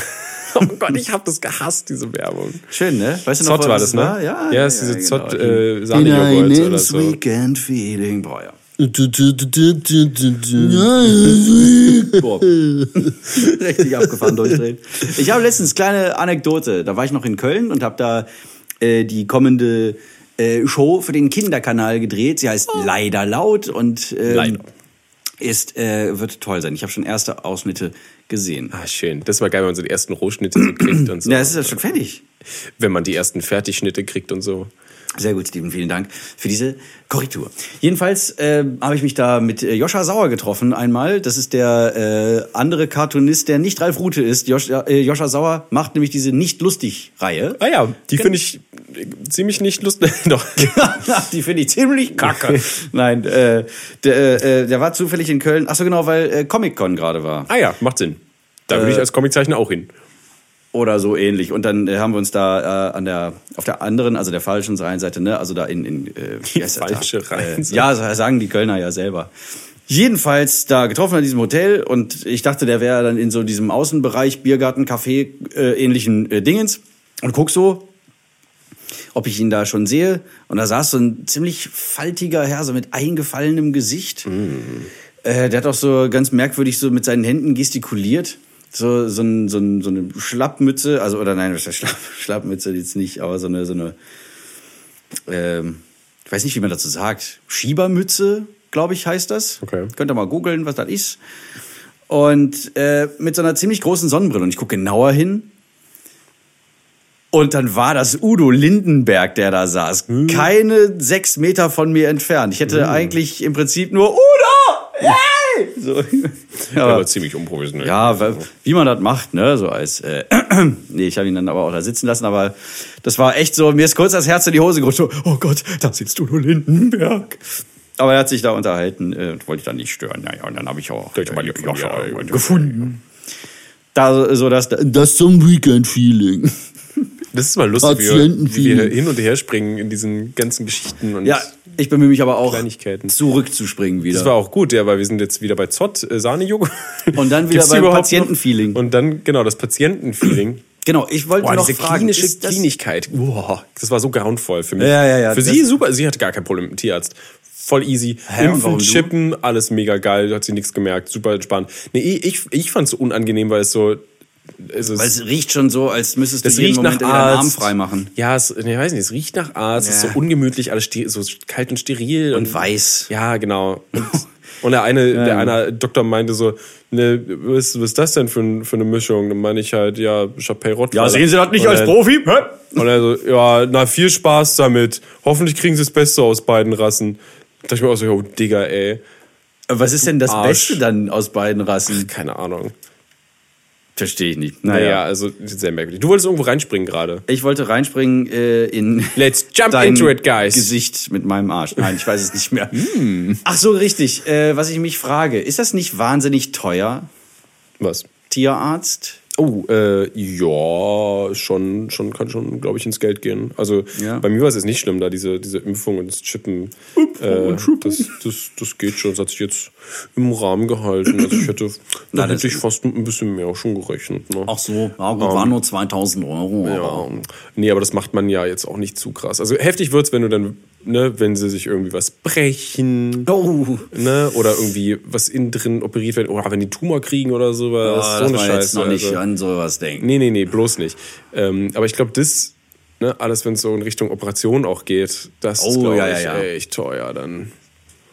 Oh Gott, ich habe das gehasst, diese Werbung. Schön, ne? Weißt du noch, Zott war das, ne? war? Ja, ja, ist diese genau. Zott äh, Hinein Sahnejoghurt oder so. Weekend-Feeling. Boah, ja. Richtig abgefahren durchdrehen. Ich habe letztens kleine Anekdote. Da war ich noch in Köln und habe da äh, die kommende äh, Show für den Kinderkanal gedreht. Sie heißt Leider laut und ähm, Leider. Ist, äh, wird toll sein. Ich habe schon erste Ausschnitte gesehen. Ah, schön. Das war geil, wenn man so die ersten Rohschnitte so kriegt und so. Ja, es ist ja schon fertig. Wenn man die ersten Fertigschnitte kriegt und so. Sehr gut, Steven, vielen Dank für diese Korrektur. Jedenfalls äh, habe ich mich da mit äh, Joscha Sauer getroffen einmal. Das ist der äh, andere Cartoonist, der nicht Ralf Rute ist. Joscha, äh, Joscha Sauer macht nämlich diese Nicht-Lustig-Reihe. Ah ja, die finde ich ziemlich nicht lustig. <laughs> Doch. <laughs> die finde ich ziemlich kacke. Nein, äh, der, äh, der war zufällig in Köln. Ach so genau, weil äh, Comic-Con gerade war. Ah ja, macht Sinn. Da würde ich als Comiczeichner auch hin. oder so ähnlich. Und dann äh, haben wir uns da äh, an der auf der anderen, also der falschen Rheinseite, ne, also da in, in äh, da? falsche Rheinseite. Äh, ja, sagen die Kölner ja selber. Jedenfalls da getroffen an diesem Hotel und ich dachte, der wäre dann in so diesem Außenbereich Biergarten, Café äh, ähnlichen äh, Dingens und guck so, ob ich ihn da schon sehe. Und da saß so ein ziemlich faltiger Herr, so mit eingefallenem Gesicht. Äh, der hat auch so ganz merkwürdig so mit seinen Händen gestikuliert. So, so, ein, so, ein, so eine Schlappmütze, also, oder nein, Schlapp, <laughs> Schlappmütze jetzt nicht, aber so eine, so eine, ähm, ich weiß nicht, wie man dazu sagt, Schiebermütze, glaube ich, heißt das. Okay. Könnt ihr mal googeln, was das ist. Und äh, mit so einer ziemlich großen Sonnenbrille. Und ich gucke genauer hin. Und dann war das Udo Lindenberg, der da saß. Keine sechs Meter von mir entfernt. Ich hätte eigentlich im Prinzip nur Udo! Hey! So. <laughs> Ja, Aber, aber ziemlich unprofessionell. ja, wie man das macht, ne? So als äh, <clears throat> nee, ich habe ihn dann aber auch da sitzen lassen, aber das war echt so, mir ist kurz das Herz in die Hose gerutscht. So, oh Gott, da sitzt Udo Lindenberg. Aber er hat sich da unterhalten, äh, und wollte ich dann nicht stören. Ja, ja, und dann habe ich auch äh, von Joscha gefunden. Da so das Das zum Weekend-Feeling. Das ist mal lustig, wie wir, Patientenfeeling. wie wir hin und her springen in diesen ganzen Geschichten. Und Ja, ich bemühe mich aber auch zurückzuspringen wieder. Das war auch gut, ja, weil wir sind jetzt wieder bei Zott, äh, Sahnejoghurt. <laughs> Und dann wieder beim überhaupt noch? Patientenfeeling. Und dann, genau, das Patientenfeeling. <clears throat> genau, ich wollte Boah, noch diese fragen, klinische ist das- Klinigkeit. Boah, das war so grauenvoll für mich. Ja, ja, ja, Für sie super, sie hatte gar kein Problem mit dem Tierarzt. Voll easy. Hä, Impfen, chippen, alles mega geil, hat sie nichts gemerkt, super entspannt. Nee, ich, ich fand's so unangenehm, weil es so. Es Weil es riecht schon so, als müsstest du jeden riecht nach Moment deinen Arm Arzt. freimachen. Ja, es, ich weiß nicht, es riecht nach Arzt, es ist so Ja. ungemütlich, alles so kalt und steril. Und weiß. Ja, genau. Und, <laughs> und der eine, der eine Doktor meinte so, ne, was, was ist das denn für, für eine Mischung? Dann meine ich halt, ja, Chapey Rottweiler. Ja, sehen Sie das nicht Und als dann- Profi? Hä? Und er so, ja, na, viel Spaß damit. Hoffentlich kriegen sie das Beste aus beiden Rassen. Da dachte ich mir auch so, oh, Digga, ey. Was ist denn das Arsch. Beste dann aus beiden Rassen? Keine Ahnung. Verstehe ich nicht. Naja, Naja. also sehr merkwürdig. Du wolltest irgendwo reinspringen gerade. Ich wollte reinspringen äh, in Let's jump into it, guys. Gesicht mit meinem Arsch. Nein, ich weiß es nicht mehr. <laughs> Hm. Ach so, richtig. Äh, was ich mich frage, ist das nicht wahnsinnig teuer, Was? Tierarzt? Oh, äh, ja, schon, schon, kann schon, glaube ich, ins Geld gehen. Also Ja. bei mir war es jetzt nicht schlimm, da diese, diese Impfung und das Chippen. äh, das, das, das geht schon. Das hat sich jetzt im Rahmen gehalten. Also ich hätte, <clears throat> da hätte ich fast ein bisschen mehr schon gerechnet. Ne? Ach so, ja, gut, waren nur 2000 Euro. aber- Ja, nee, aber das macht man ja jetzt auch nicht zu krass. Also heftig wird's, wenn du dann, ne, wenn sie sich irgendwie was brechen, Oh, ne, oder irgendwie was innen drin operiert wird, oder wenn die Tumor kriegen oder sowas. oh, so eine man jetzt Scheiße. noch nicht also. an sowas denkt. Nee, nee, nee, bloß nicht. Ähm, aber ich glaube, das, ne, alles, wenn es so in Richtung Operation auch geht, das ist, Oh, glaube ja, ich, ja. echt teuer dann.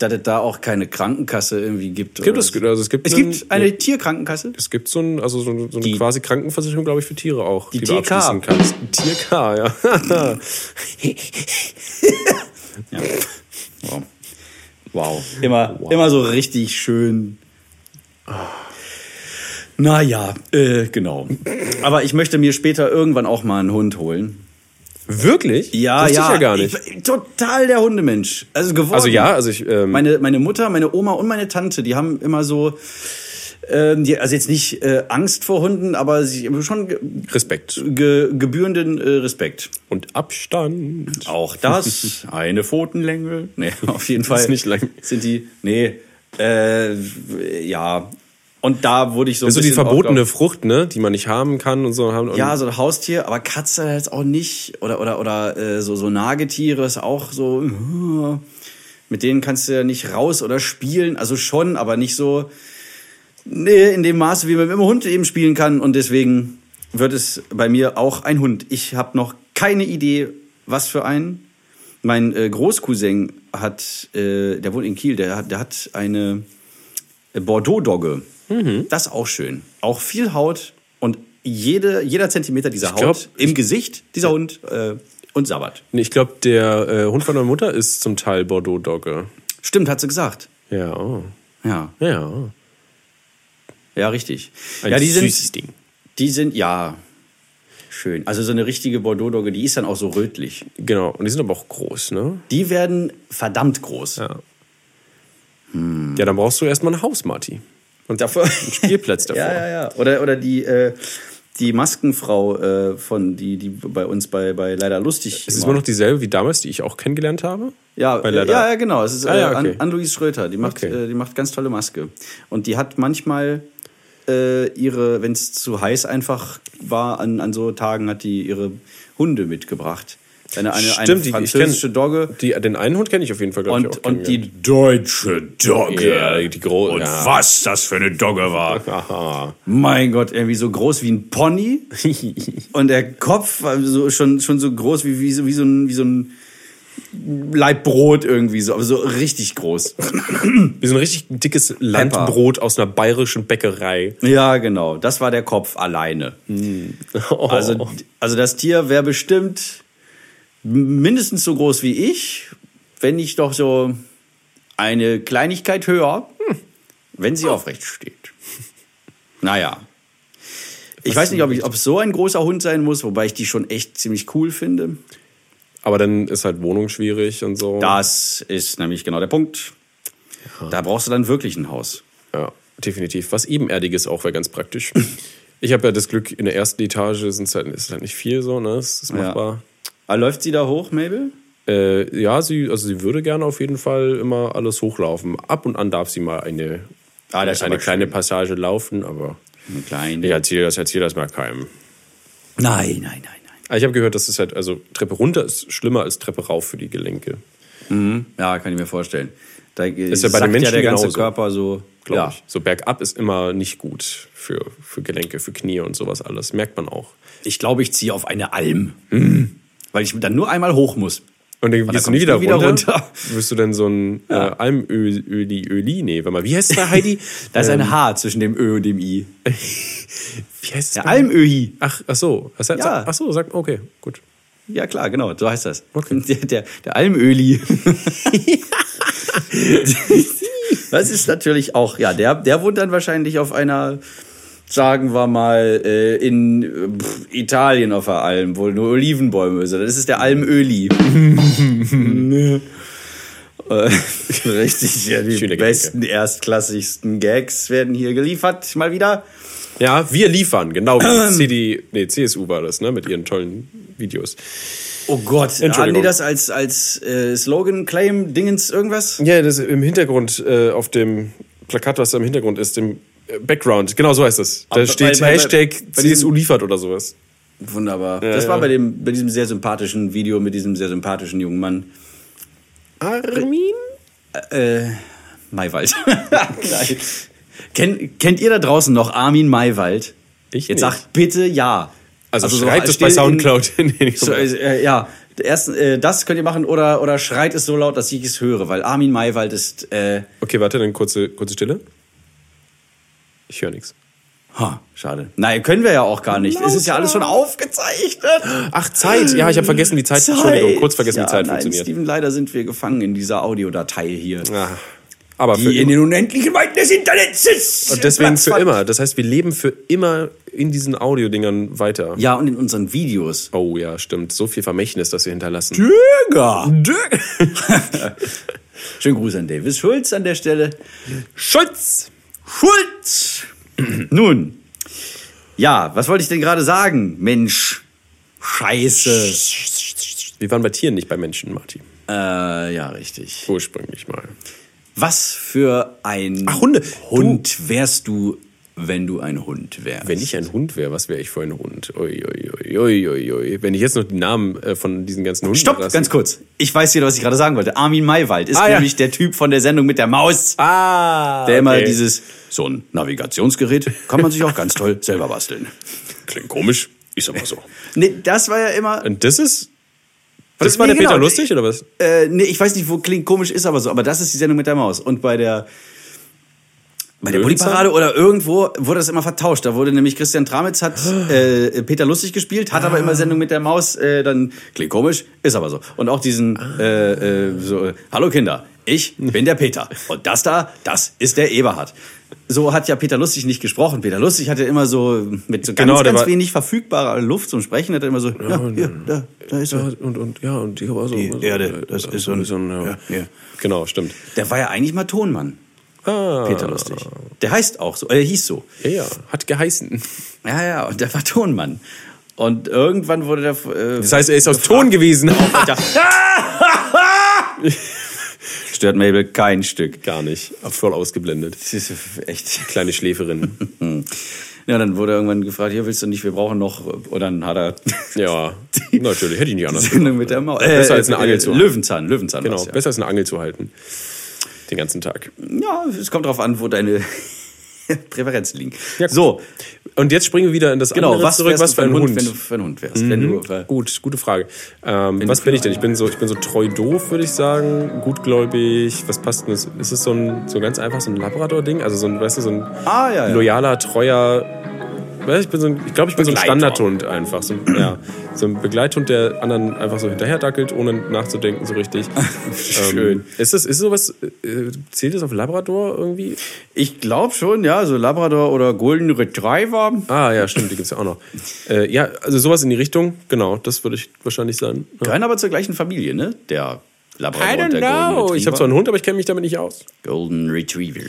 Dass es da auch keine Krankenkasse irgendwie gibt. Gibt es, also es gibt, es einen- gibt eine Tierkrankenkasse? Es gibt so, ein, also so, eine- so eine Die- quasi Krankenversicherung, glaube ich, für Tiere auch. Die du TK. abschließen kannst. TK, ja. <laughs> Wow. wow. Immer, immer so richtig schön. Naja, äh, genau. Aber ich möchte mir später irgendwann auch mal einen Hund holen. Wirklich? Ja, Wusste ja. ich ja gar nicht. Ich, total der Hundemensch. Also geworden. Also ja, also ich, ähm, Meine, meine Mutter, meine Oma und meine Tante, die haben immer so, die, also jetzt nicht äh, Angst vor Hunden, aber schon ge, Respekt. ge, gebührenden äh, Respekt. Und Abstand. Auch das, <laughs> eine Pfotenlänge. Nee, <laughs> auf jeden Fall. Ist nicht lang. Sind die, nee, äh, ja. Und da wurde ich so ein Das ist so die auch, verbotene glaub- Frucht, ne, die man nicht haben kann und so. haben- Ja, so ein Haustier, aber Katze jetzt auch nicht. Oder, oder, oder äh, so, so Nagetiere ist auch so. äh, <laughs> Mit denen kannst du ja nicht raus oder spielen. Also schon, aber nicht so nee, in dem Maße, wie man mit dem Hund eben spielen kann. Und deswegen wird es bei mir auch ein Hund. Ich habe noch keine Idee, was für einen. Mein äh, Großcousin hat, äh, der wohnt in Kiel, der hat, der hat eine Bordeaux-Dogge. Mhm. Das ist auch schön. Auch viel Haut und jede, jeder Zentimeter dieser Haut glaub, im Gesicht, dieser Hund äh, und Sabbat. Nee, Ich glaube, der äh, Hund von meiner Mutter ist zum Teil Bordeaux-Dogge. Stimmt, hat sie gesagt. Ja. Ja, ja. Ja, richtig. Ein ja, die sind, süßes Ding. die sind, ja, schön. Also so eine richtige Bordeaux-Dogge, die ist dann auch so rötlich. Genau, und die sind aber auch groß, ne? Die werden verdammt groß. Ja. Ja, dann brauchst du erstmal ein Haus, Marty. Und dafür. Einen Spielplatz <laughs> davor. ja, ja, ja. Oder, oder die, äh, die Maskenfrau äh, von, die, die bei uns bei, bei Leider Lustig. Es ist immer noch dieselbe wie damals, die ich auch kennengelernt habe. Ja, Bei äh, Leider- ja, ja, genau. Es ist äh, Ah, ja, okay. An- Ann-Louise Schröter. Die macht, Okay. äh, die macht ganz tolle Maske. Und die hat manchmal äh, ihre, wenn es zu heiß einfach war, an, an so Tagen hat die ihre Hunde mitgebracht. Eine, eine, Stimmt, eine die- ich französische kenn- Dogge. Die, den einen Hund kenne ich auf jeden Fall, glaube ich, auch. Und, die deutsche Dogge. Ja, die gro- Und ja. was das für eine Dogge war. Aha. Mein Gott, irgendwie so groß wie ein Pony. <laughs> und der Kopf war so, schon, schon so groß wie, wie, so, wie, so ein, wie so ein Laib Brot irgendwie so, aber so richtig groß. <clears throat> Wie so ein richtig dickes Landbrot aus einer bayerischen Bäckerei. Ja, genau. Das war der Kopf alleine. <laughs> Oh. Also, also das Tier wäre bestimmt mindestens so groß wie ich, wenn nicht doch so eine Kleinigkeit höher, wenn sie aufrecht steht. <laughs> Naja. Ich weiß nicht, ob, ich, ob es so ein großer Hund sein muss, wobei ich die schon echt ziemlich cool finde. Aber dann ist halt Wohnung schwierig und so. Das ist nämlich genau der Punkt. Da brauchst du dann wirklich ein Haus. Ja, definitiv. Was ebenerdiges auch wäre ganz praktisch. Ich habe ja das Glück, in der ersten Etage sind's halt, ist halt nicht viel so, ne? Das ist machbar. Ah, läuft sie da hoch, Mabel? Äh, ja, sie, also sie würde gerne auf jeden Fall immer alles hochlaufen. Ab und an darf sie mal eine, Ah, eine aber kleine schön. Passage laufen, aber Eine kleine. ich erzähle das, erzähl das mal keinem. Nein, nein, nein, nein. Aber ich habe gehört, dass es halt, also Treppe runter ist schlimmer als Treppe rauf für die Gelenke. Ja, kann ich mir vorstellen. Da ist ja bei den Menschen ja der ganze genauso. Körper so. glaube ja. ich. So bergab ist immer nicht gut für, für Gelenke, für Knie und sowas alles. Merkt man auch. Ich glaube, ich ziehe auf eine Alm. Weil ich dann nur einmal hoch muss. Und dann gehst du nie wieder, wieder runter. runter. <laughs> Wirst du dann so ein <laughs> äh, Almöli, Öli, Öli, nee, warte mal, wie heißt bei <laughs> Heidi? Da ist Ähm, ein H zwischen dem Ö und dem I. Wie heißt es? Der bei- Almöhi. Ach, ach so. Heißt, Ja. Ach so, sag, okay, gut. Ja, klar, genau, so heißt das. Okay. Der, der, der Almöli. das ist natürlich auch, ja, der, der wohnt dann wahrscheinlich auf einer, sagen wir mal, äh, in pff, Italien auf der Alm, wo nur Olivenbäume sind. Das ist der Almöli. <laughs> Äh, <laughs> Richtig, ja, die Schöne besten, erstklassigsten Gags werden hier geliefert, mal wieder. Ja, wir liefern, genau wie <clears throat> CD, nee, CSU war das, ne, mit ihren tollen Videos. Oh Gott, haben die das als, als äh, Slogan, Claim, Dingens, irgendwas? Ja, das im Hintergrund, äh, auf dem Plakat, was da im Hintergrund ist, dem Background, genau so heißt es. Da Aber steht bei- bei- Hashtag bei CSU liefert oder sowas. Wunderbar. Ja, das war ja. bei, dem, bei diesem sehr sympathischen Video mit diesem sehr sympathischen jungen Mann. Armin? Äh, Maywald. <laughs> Nein. Kennt, kennt ihr da draußen noch Armin Maywald? Ich Jetzt nicht. sagt bitte ja. Also, so schreibt es bei in- Soundcloud. in So, äh, ja, erst äh, das könnt ihr machen oder, oder schreit es so laut, dass ich es höre, weil Armin Maywald ist. Äh, Okay, warte, dann kurze, kurze Stille. Ich höre nichts. ha, schade. Nein, können wir ja auch gar nicht. Es ist ja alles schon aufgezeichnet. Ach, Zeit. Ja, ich habe vergessen, wie Zeit, Entschuldigung, kurz vergessen, ja, wie Zeit nein, funktioniert. Steven, leider sind wir gefangen in dieser Audiodatei hier. Ah, aber für Die in den unendlichen Weiten des Internets ist. Und deswegen Platz für fand. immer. Das heißt, wir leben für immer in diesen Audiodingern weiter. Ja, und in unseren Videos. Oh ja, stimmt. So viel Vermächtnis, das wir hinterlassen. Döger. <laughs> Schönen Gruß an Davis Schulz an der Stelle. Schutz! Schulz! Nun, ja, was wollte ich denn gerade sagen? Mensch, Scheiße. Wir waren bei Tieren, nicht bei Menschen, Martin. Äh, ja, richtig. Ursprünglich mal. Was für ein Ach, Hunde. Hund wärst du, wenn du ein Hund wärst? Wenn ich ein Hund wäre, was wäre ich für ein Hund? Ui, ui, ui, ui, ui. Wenn ich jetzt noch die Namen äh, von diesen ganzen Hunden Stopp, ganz kurz. Ich weiß hier, was ich gerade sagen wollte. Armin Maywald ist Ah, ja. nämlich der Typ von der Sendung mit der Maus. Ah, Der immer okay. dieses, so ein Navigationsgerät kann man sich auch ganz toll selber basteln. Klingt komisch, ist aber so. Nee, das war ja immer, Und das ist. Das Nee, war der Peter genau. Lustig, oder was? äh, nee, ich weiß nicht, wo klingt komisch ist, aber so, aber das ist die Sendung mit der Maus. Und bei der, Bei der? Bulli-Parade oder irgendwo wurde das immer vertauscht. Da wurde nämlich Christian Tramitz hat <gasps> äh, Peter Lustig gespielt, hat aber immer Sendung mit der Maus. Äh, dann klingt komisch, ist aber so. Und auch diesen äh, äh, so, äh, Hallo Kinder, ich bin der Peter und das da, das ist der Eberhard. So hat ja Peter Lustig nicht gesprochen. Peter Lustig hatte immer so mit so ganz, Genau, ganz wenig verfügbarer Luft zum Sprechen. Hat er immer so, ja, hier, da, da ist Ja, er. und, und, ja, und ich habe auch so. Die so- Erde, das ist so ein- so ein. Ja. ja, ja. Genau, stimmt. Der war ja eigentlich mal Tonmann, Ah, Peter Lustig. Der heißt auch so, er hieß so. Ja, ja, hat geheißen. Ja, ja, und der war Tonmann. Und irgendwann wurde der. Äh, Das heißt, er ist aus Ton gewesen. <laughs> stört Mabel kein Stück. Gar nicht. Voll ausgeblendet. Das ist echt. Kleine Schläferin. <laughs> Ja, dann wurde er irgendwann gefragt, hier willst du nicht, wir brauchen noch. Und dann hat er <laughs> Ja, natürlich. Hätte ich nicht anders Sendung mit der Maus. Besser als eine Angel zu haben. Löwenzahn, Löwenzahn. Genau, ja. besser als eine Angel zu halten. Den ganzen Tag. ja, es kommt drauf an, wo deine <laughs> Präferenzen liegen. Ja, so, Und jetzt springen wir wieder in das genau, andere was zurück. Was für ein Hund? wenn du für ein Hund wärst? Wenn du, äh, Gut, gute Frage. Ähm, was bin für ich denn? Ich bin so, ich bin so treu doof, würde ich sagen. Gutgläubig. Was passt denn? Ist ist es so ein, so ganz einfach so ein Labrador-Ding? Also so ein, weißt du, so ein Ah, ja, ja. loyaler, treuer. Ich bin so ein, ich glaube, ich bin so ein. Standardhund einfach. So, ein- ja, so ein Begleithund, der anderen einfach so hinterherdackelt, ohne nachzudenken so richtig. <laughs> Schön. Ähm, ist das, ist sowas, äh, zählt das auf Labrador irgendwie? Ich glaube schon, ja, so Labrador oder Golden Retriever. Ah, ja, stimmt, die gibt's ja auch noch. Äh, ja, also sowas in die Richtung, genau, das würde ich wahrscheinlich sagen. Ja. Gehören aber zur gleichen Familie, ne? Der Labrador I don't know. Ich habe zwar einen Hund, aber ich kenne mich damit nicht aus. Golden Retriever.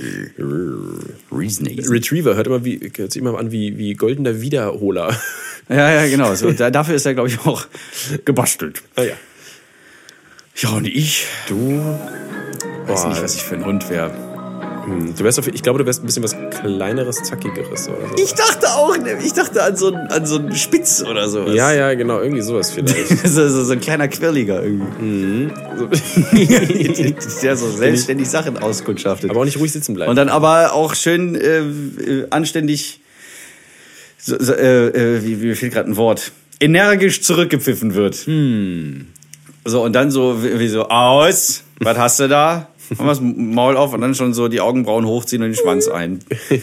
Riesnase. Retriever hört immer wie hört sich immer an wie, wie goldener Wiederholer. <laughs> Ja, ja, genau. So, da, dafür ist er, glaube ich, auch gebastelt. Ah ja. Ja, und ich Du, weiß Boah. nicht, was ich für ein Hund wäre. Du wärst auf, ich glaube, du wärst ein bisschen was kleineres, zackigeres oder so. Ich dachte auch, ne, ich dachte an so, einen- an so einen Spitz oder sowas. ja, ja, genau, irgendwie sowas vielleicht. <laughs> so, so, so ein kleiner Quirliger irgendwie. <laughs> Der so selbstständig Sachen auskundschaftet. aber auch nicht ruhig sitzen bleiben. Und dann aber auch schön äh, äh, anständig, so, so, äh, äh, wie, wie fehlt gerade ein Wort, energisch zurückgepfiffen wird. So, und dann so, wie so, aus, was hast du da? <laughs> Machen wir das Maul auf und dann schon so die Augenbrauen hochziehen und den Schwanz ein. <laughs>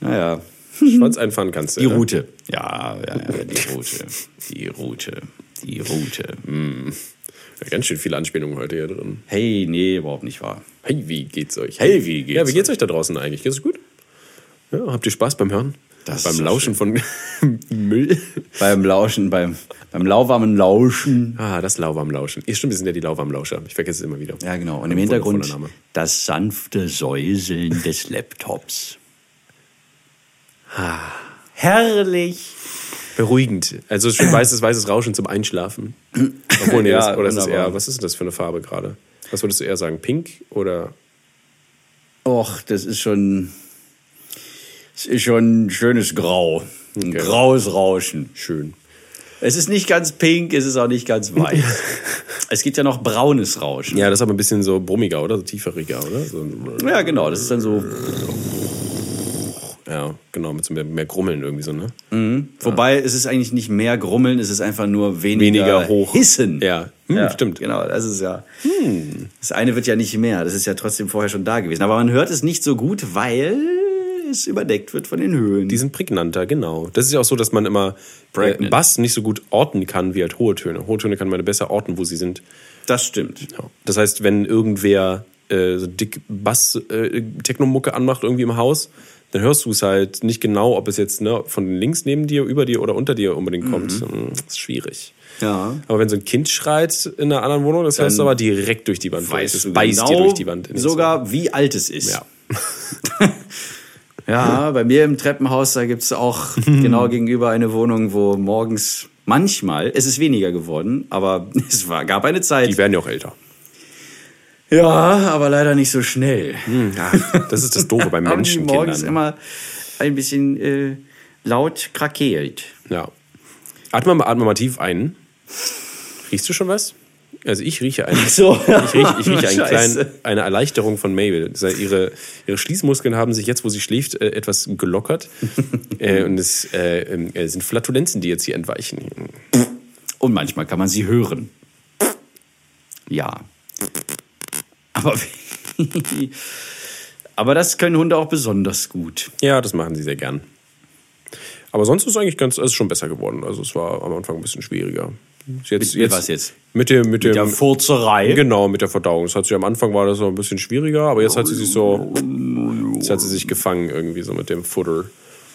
Naja, Schwanz einfahren kannst du. die. Route. Ja, ja, ja, die Route. Die Route. Die Route. Ja, ganz schön viele Anspielungen heute hier drin. Hey, nee, überhaupt nicht wahr. Hey, wie geht's euch? Hey, wie geht's Ja, wie geht's euch da draußen eigentlich? Geht's euch gut? Ja, habt ihr Spaß beim Hören? Das beim Lauschen von <laughs> Müll? Beim Lauschen, beim, beim lauwarmen Lauschen. Ah, das lauwarm Lauschen. Ja, stimmt, wir sind ja die lauwarm Lauscher. Ich vergesse es immer wieder. Ja, genau. Und im Hintergrund das sanfte Säuseln des Laptops. Herrlich. Beruhigend. Also schön weißes, weißes Rauschen zum Einschlafen. Obwohl, nee, Ja, das, oder ist es eher, was ist denn das für eine Farbe gerade? Was würdest du eher sagen? Pink oder Och, das ist schon, es ist schon ein schönes Grau. Ein Okay. graues Rauschen. schön? Es ist nicht ganz pink, es ist auch nicht ganz weiß. <laughs> es gibt ja noch braunes Rauschen. Ja, das ist aber ein bisschen so brummiger, oder? So tieferiger, oder? So, Ja, genau. Das ist dann so. ja, genau, mit so mehr, mehr Grummeln irgendwie so, ne? Wobei es ist eigentlich nicht mehr Grummeln, es ist einfach nur weniger, Weniger hoch. Hissen. Ja, hm, Ja, stimmt. Genau, das ist ja. Das eine wird ja nicht mehr. Das ist ja trotzdem vorher schon da gewesen. Aber man hört es nicht so gut, weil es überdeckt wird von den Höhen. Die sind prägnanter, genau. Das ist ja auch so, dass man immer äh, Pregnant. Bass nicht so gut orten kann wie halt hohe Töne. Hohe Töne kann man besser orten, wo sie sind. das stimmt. Ja. Das heißt, wenn irgendwer äh, so dick Bass-Technomucke anmacht irgendwie im Haus, dann hörst du es halt nicht genau, ob es jetzt ne, von links neben dir, über dir oder unter dir unbedingt kommt. Hm, Das ist schwierig. Ja. Aber wenn so ein Kind schreit in einer anderen Wohnung, das hörst du aber direkt durch die Wand. Weißt du beißt genau dir durch die Wand. sogar, wie alt es ist. Ja. <laughs> <laughs> Ja, bei mir im Treppenhaus, da gibt's auch <laughs> genau gegenüber eine Wohnung, wo morgens manchmal, es ist weniger geworden, aber <laughs> es war, gab eine Zeit. Die werden ja auch älter. ja, aber leider nicht so schnell. Ja, das ist das Doofe bei <laughs> Haben die morgens immer ein bisschen äh, laut krakeelt. Ja. Atme mal, atme mal tief ein. Riechst du schon was? Also ich rieche einen. So. Ich rieche, ich rieche <laughs> einen kleinen, eine Erleichterung von Mabel. Ihre, ihre Schließmuskeln haben sich jetzt, wo sie schläft, äh, etwas gelockert. <laughs> äh, und es äh, äh, sind Flatulenzen, die jetzt hier entweichen. Und manchmal kann man sie hören. Ja. Aber <laughs> Aber das können Hunde auch besonders gut. Ja, das machen sie sehr gern. Aber sonst ist es eigentlich ganz, ist schon besser geworden. Also es war am Anfang ein bisschen schwieriger. Jetzt, Mit- mit was jetzt? Mit dem, mit dem, der Furzerei? Genau, mit der Verdauung. Das hat sich am Anfang war das so ein bisschen schwieriger, aber jetzt hat sie sich so, jetzt hat sie sich gefangen irgendwie so mit dem Futter.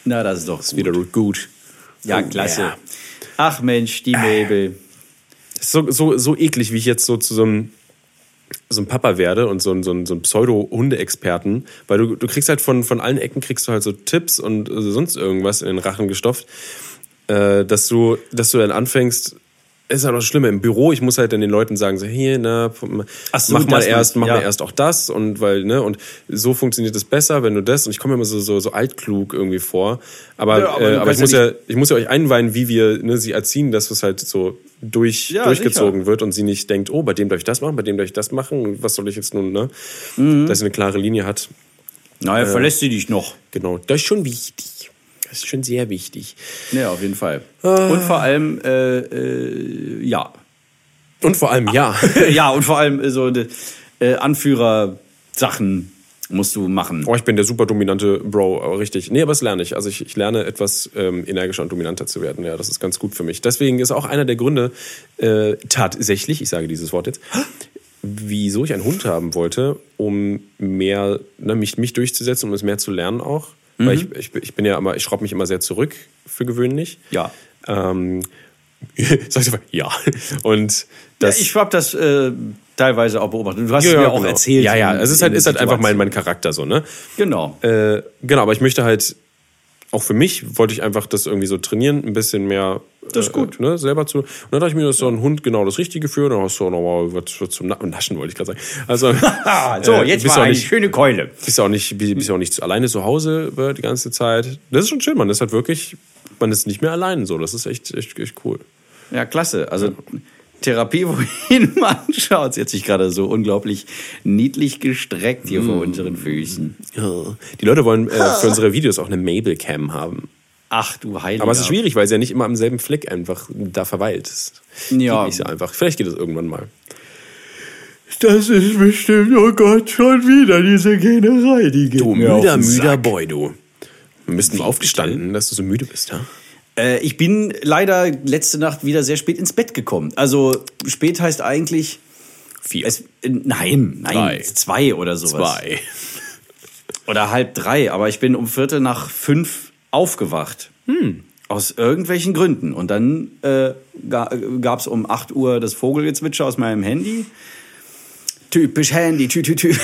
Na, das ist doch Ist wieder gut. Ja, Oh, klasse. ja. Ach Mensch, die Mabel. Das ist so, so, so eklig, wie ich jetzt so zu so einem, so einem Papa werde und so ein, so ein, so ein Pseudo-Hunde-Experten, weil du, du kriegst halt von, von allen Ecken kriegst du halt so Tipps und äh, sonst irgendwas in den Rachen gestopft, äh, dass du, dass du dann anfängst, ist halt auch das Schlimme im Büro, ich muss halt dann den Leuten sagen, so, hier, na, so, mach mal erst, mach ja. mal erst auch das und weil, ne, und so funktioniert es besser, wenn du das, und ich komme immer so, so, so altklug irgendwie vor, aber, Ja, aber äh, aber ich muss ja ich muss ja euch einweihen, wie wir ne, sie erziehen, dass es halt so durch, Ja, durchgezogen sicher. wird und sie nicht denkt, oh, bei dem darf ich das machen, bei dem darf ich das machen, was soll ich jetzt nun, ne? Mhm. Dass sie eine klare Linie hat. Naja, verlässt sie dich noch. Genau, das ist schon wichtig. Das ist schon sehr wichtig. Ja, auf jeden Fall. Und vor allem, äh, äh, ja. Und vor allem, ja. <laughs> ja, und vor allem äh, so eine, äh, Anführer-Sachen musst du machen. Oh, ich bin der super dominante Bro, aber richtig. Nee, aber das lerne ich. Also ich, ich lerne etwas ähm, energischer und dominanter zu werden. Ja, das ist ganz gut für mich. Deswegen ist auch einer der Gründe äh, tatsächlich, ich sage dieses Wort jetzt, wieso ich einen Hund haben wollte, um mehr, ne, mich, mich durchzusetzen, um es mehr zu lernen auch. Weil ich, ich, ich bin ja immer, ich schraube mich immer sehr zurück für gewöhnlich. Ja. Ähm, <laughs> sag ich einfach, ja. Und das. ja, ich habe das äh, teilweise auch beobachtet. Du hast es ja, mir auch genau. erzählt. Ja, ja, es ist halt, ist halt einfach mein, mein Charakter so, ne? Genau. Äh, genau, aber ich möchte halt, auch für mich wollte ich einfach das irgendwie so trainieren, ein bisschen mehr Das ist gut. Äh, ne, selber zu. Und dann dachte ich mir, das ist so ein Hund genau das Richtige für. Dann hast du auch nochmal was, was zum Na Naschen, wollte ich gerade sagen. Also, <laughs> so, äh, jetzt bist mal eine nicht, schöne Keule. bist auch nicht, bist auch nicht alleine zu Hause äh, die ganze Zeit. Das ist schon schön, man ist halt wirklich, man ist nicht mehr allein so. Das ist echt, echt, echt cool. Ja, klasse. Also Therapie, <laughs> wohin man schaut. Sie hat sich gerade so unglaublich niedlich gestreckt hier Mm. vor unseren Füßen. Die Leute wollen äh, für <laughs> unsere Videos auch eine Mabel Cam haben. Ach du Heiliger. Aber es ist schwierig, weil sie ja nicht immer am selben Fleck einfach da verweilt. Das Ja. Geht nicht so einfach. Vielleicht geht es irgendwann mal. Das ist bestimmt, oh Gott, schon wieder diese Generei, die geht Du müder, müder. Boy, du. Wir müssten mal aufgestanden, dass du so müde bist, ja? Äh, ich bin leider letzte Nacht wieder sehr spät ins Bett gekommen. Also spät heißt eigentlich. Vier. Es, äh, nein, nein, Drei. zwei oder sowas. Zwei. <laughs> Oder halb drei, aber ich bin um Viertel nach fünf aufgewacht. Hm. Aus irgendwelchen Gründen. Und dann äh, ga, gab es um 8 Uhr das Vogelgezwitscher aus meinem Handy. Typisch Handy, tü, tü, tü. <laughs>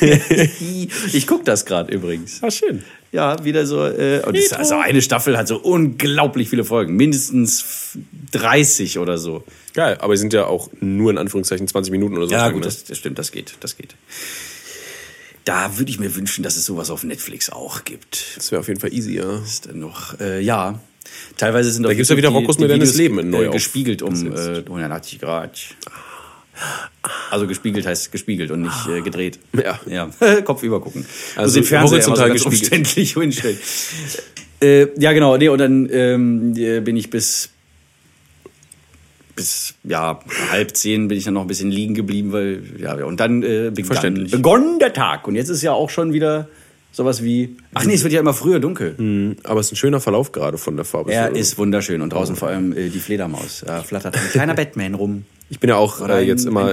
<laughs> ich guck das gerade übrigens. Ah, schön. Ja, wieder so. Äh, und das, also eine Staffel hat so unglaublich viele Folgen. Mindestens 30 oder so. Geil, aber die sind ja auch nur in Anführungszeichen 20 Minuten oder so. Ja, lang, gut, ne? das, das stimmt, das geht, das geht. Da würde ich mir wünschen, dass es sowas auf Netflix auch gibt. das wäre auf jeden Fall easy, ja. ist dann noch, äh, ja. Teilweise sind da gibt's ja wieder Roccos modernes Leben in neu äh, gespiegelt um äh, 180 Grad. Also gespiegelt heißt gespiegelt und nicht äh, gedreht. Ja. ja. <laughs> Kopf über gucken. Also den Fernseher immer so horizontal ganz gespiegelt. umständlich <laughs> hinstellen. äh, ja, genau. Nee, und dann ähm, äh, bin ich bis bis ja halb zehn bin ich dann noch ein bisschen liegen geblieben, weil ja und dann äh, begann, Verständlich. begonnen der Tag und jetzt ist ja auch schon wieder sowas wie ach nee, es wird ja immer früher dunkel. Aber es ist ein schöner Verlauf gerade von der Farbe. Er ist wunderschön und draußen vor allem äh, die Fledermaus. Da flattert ein kleiner <laughs> Batman rum. Ich bin ja auch äh, ein- jetzt immer ein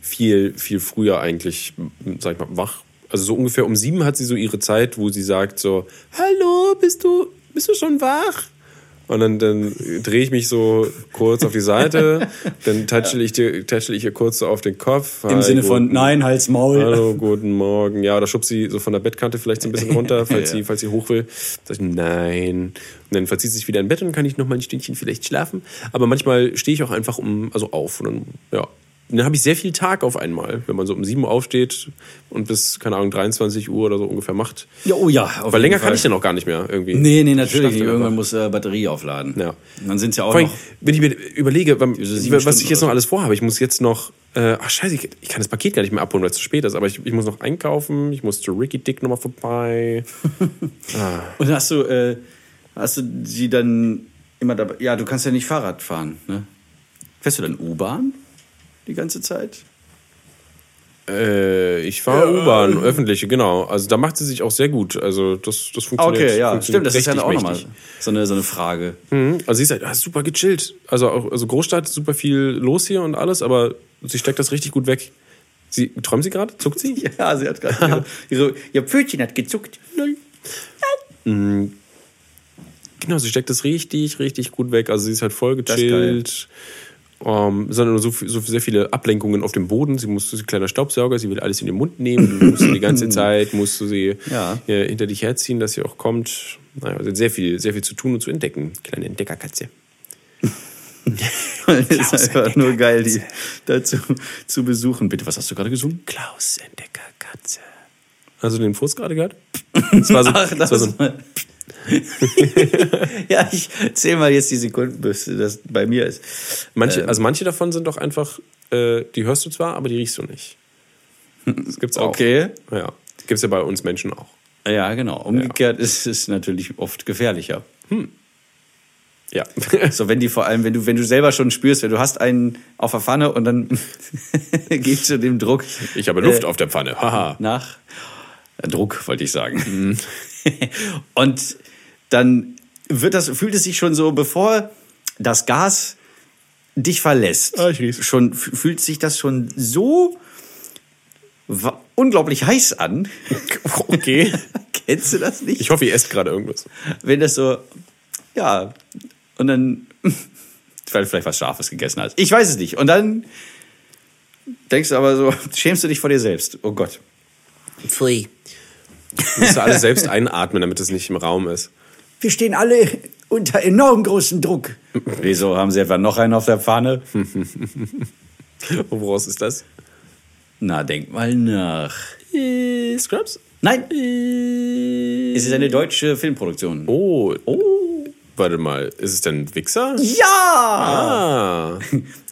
viel, viel früher eigentlich, sag ich mal, wach. Also so ungefähr um sieben hat sie so ihre Zeit, wo sie sagt so, hallo, bist du, bist du schon wach? Und dann, dann drehe ich mich so kurz auf die Seite, dann tätschel ich, dir- tätschel ich ihr kurz so auf den Kopf. Im Hi, Sinne von guten- Nein, Hals, Maul. Hallo, guten Morgen. Ja, oder schub sie so von der Bettkante vielleicht so ein bisschen runter, falls, <laughs> Ja. sie, falls sie hoch will. Sag ich, nein. Und dann verzieht sie sich wieder in Bett und dann kann ich noch mal ein Stündchen vielleicht schlafen. Aber manchmal stehe ich auch einfach um, also auf. Und dann, ja. Dann habe ich sehr viel Tag auf einmal, wenn man so um 7 Uhr aufsteht und bis, keine Ahnung, 23 Uhr oder so ungefähr macht. Ja, oh ja. auf Weil länger Fall. kann ich dann auch gar nicht mehr irgendwie. Nee, nee, natürlich. Irgendwann muss äh, Batterie aufladen. Ja. Und dann sind es ja auch Vor allem, noch. wenn ich mir überlege, was ich Stunden jetzt oder noch alles vorhabe, ich muss jetzt noch, äh, ach scheiße, ich, ich kann das Paket gar nicht mehr abholen, weil es zu spät ist, aber ich, ich muss noch einkaufen, ich muss zu Ricky Dick nochmal vorbei. <laughs> Und hast du, äh, hast du sie dann immer dabei? Ja, du kannst ja nicht Fahrrad fahren, ne? Fährst du dann U-Bahn die ganze Zeit? Äh, ich fahre U-Bahn, öffentliche, genau. Also da macht sie sich auch sehr gut. Also das, das funktioniert. Okay, ja, funktioniert stimmt, das ist ja auch nochmal so eine, so eine Frage. Mhm. Also sie ist halt ah, super gechillt. Also auch also Großstadt, super viel los hier und alles, aber sie steckt das richtig gut weg. Sie, träumt sie gerade? Zuckt sie? <laughs> Ja, sie hat gerade ihre, ihr Pfötchen hat gezuckt. Genau, sie steckt das richtig, richtig gut weg. Also sie ist halt voll gechillt. Ähm, sondern nur so, so sehr viele Ablenkungen auf dem Boden. Sie muss, sie ein kleiner Staubsauger, sie will alles in den Mund nehmen. Du musst sie die ganze <laughs> Zeit, musst du sie Ja. äh, hinter dich herziehen, dass sie auch kommt. Naja, hat sehr viel, sehr viel zu tun und zu entdecken. Kleine Entdeckerkatze. <laughs> Es ist einfach nur geil, die dazu zu besuchen. Bitte, was hast du gerade gesungen? Klaus Entdeckerkatze. Hast du den Fuß gerade gehört? <laughs> Das war so, Ach, das war so ein, <laughs> ja, ich zähl mal jetzt die Sekunden, bis das bei mir ist. manche, also manche davon sind doch einfach, äh, die hörst du zwar, aber die riechst du nicht. Das gibt's auch. Okay. Ja. Gibt's ja bei uns Menschen auch. Ja, genau. Umgekehrt ist es natürlich oft gefährlicher. Ja. <laughs> So, wenn die vor allem, wenn du, wenn du selber schon spürst, wenn du hast einen auf der Pfanne und dann <laughs> gibst du dem Druck Ich habe Luft auf der Pfanne. Haha. nach. Äh, Druck, wollte ich sagen. und dann wird das, fühlt es sich schon so, bevor das Gas dich verlässt, Ah, schon fühlt sich das schon so unglaublich heiß an. <laughs> Okay. <laughs> Kennst du das nicht? Ich hoffe, ihr esst gerade irgendwas. wenn das so, ja, und dann, <laughs> weil du vielleicht was Scharfes gegessen hast. Ich weiß es nicht. Und dann denkst du aber so, schämst du dich vor dir selbst. Oh Gott. Pfui. Musst du alles selbst einatmen, damit es nicht im Raum ist. Wir stehen alle <laughs> unter enorm großem Druck. Wieso haben sie etwa noch einen auf der Pfanne? <laughs> Und woraus ist das? Na, denk mal nach. Äh, Scrubs? Nein. Es ist eine deutsche Filmproduktion. Oh. Oh. Warte mal, ist es denn Wichser? Ja! Ah.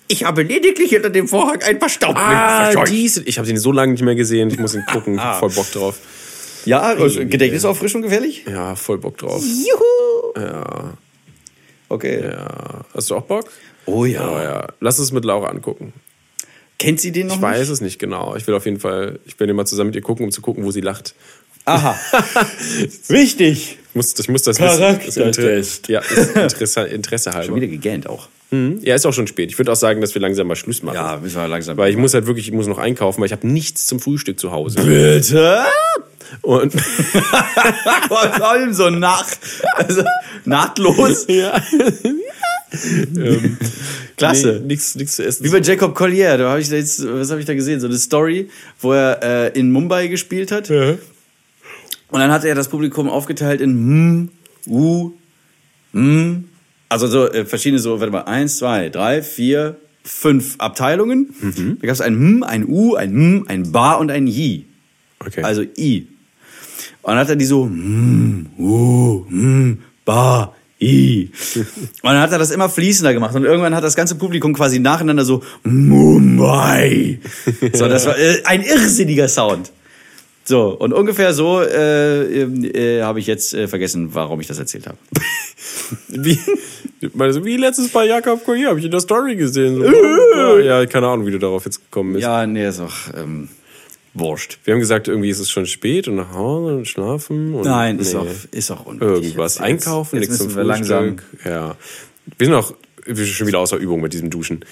Ich habe lediglich hinter dem Vorhang ein paar Staubmücken Ah, verscheucht. Ich habe den so lange nicht mehr gesehen. Ich muss ihn gucken. <laughs> Voll Bock drauf. Ja, also Gedächtnisauffrischung gefährlich? Ja, voll Bock drauf. Juhu! Ja. Okay. Ja. Hast du auch Bock? Oh ja. Oh ja. Lass es mit Laura angucken. Kennt sie den noch Ich weiß es nicht genau. Ich will auf jeden Fall, ich will immer zusammen mit ihr gucken, um zu gucken, wo sie lacht. Aha. <laughs> Wichtig. Ich muss, ich muss das Charaktertest. wissen. Das Inter- Ja, ist Interesse, Interesse halber. Schon wieder gegähnt auch. Mhm. Ja, ist auch schon spät. Ich würde auch sagen, dass wir langsam mal Schluss machen. Ja, müssen wir langsam. Weil ich muss halt wirklich, ich muss noch einkaufen, weil ich habe nichts zum Frühstück zu Hause. Bitte? Und <laughs> Vor allem so nach, also nahtlos. <laughs> ja. Klasse. Nee, nichts, nichts zu essen. Wie bei Jacob Collier, da habe ich da jetzt, was habe ich da gesehen? So eine Story, wo er äh, in Mumbai gespielt hat. Ja. Und dann hat er das Publikum aufgeteilt in hm, u, hm. Also so äh, verschiedene so, warte mal, eins, zwei, drei, vier, fünf Abteilungen. Da gab es ein hm, ein u, ein hm, ein ba und ein yi. Okay. Also i. Und dann hat er die so hm, u, hm, ba, i. <laughs> Und dann hat er das immer fließender gemacht. Und irgendwann hat das ganze Publikum quasi nacheinander so Mumbai. So, das war äh, ein irrsinniger Sound. So, und ungefähr so äh, äh, habe ich jetzt äh, vergessen, warum ich das erzählt habe. <laughs> Wie, also wie letztes bei Jakob Collier habe ich in der Story gesehen. So, <laughs> ja, keine Ahnung, wie du darauf jetzt gekommen bist. Ja, nee, ist auch ähm, wurscht. Wir haben gesagt, irgendwie ist es schon spät und nach Hause und schlafen. Und Nein, ist nee. auch, ist auch unnötig. Irgendwas Jetzt- einkaufen, jetzt nichts zum Frühstück. langsam. Ja. Wir sind auch wir sind schon wieder außer Übung mit diesem Duschen.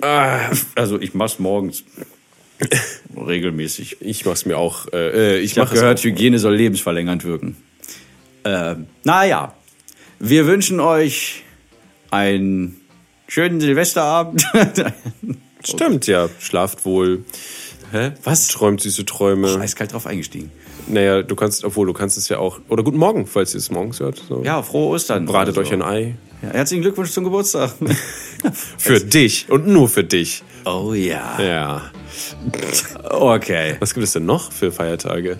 Ah, Also ich mach's morgens <laughs> regelmäßig. ich mach's mir auch. Äh, ich Ich habe gehört. Hygiene soll lebensverlängernd wirken. Ähm, naja, wir wünschen euch einen schönen Silvesterabend. <laughs> Stimmt, ja. Schlaft wohl. Hä? Was? Träumt süße Träume. Eiskalt drauf eingestiegen. Naja, du kannst, obwohl du kannst es ja auch. Oder guten Morgen, falls ihr es morgens hört. So. Ja, frohe Ostern. Bratet oder euch ein Ei. Ja, herzlichen Glückwunsch zum Geburtstag. <laughs> Für dich und nur für dich. oh ja. Ja. Okay. Was gibt es denn noch für Feiertage?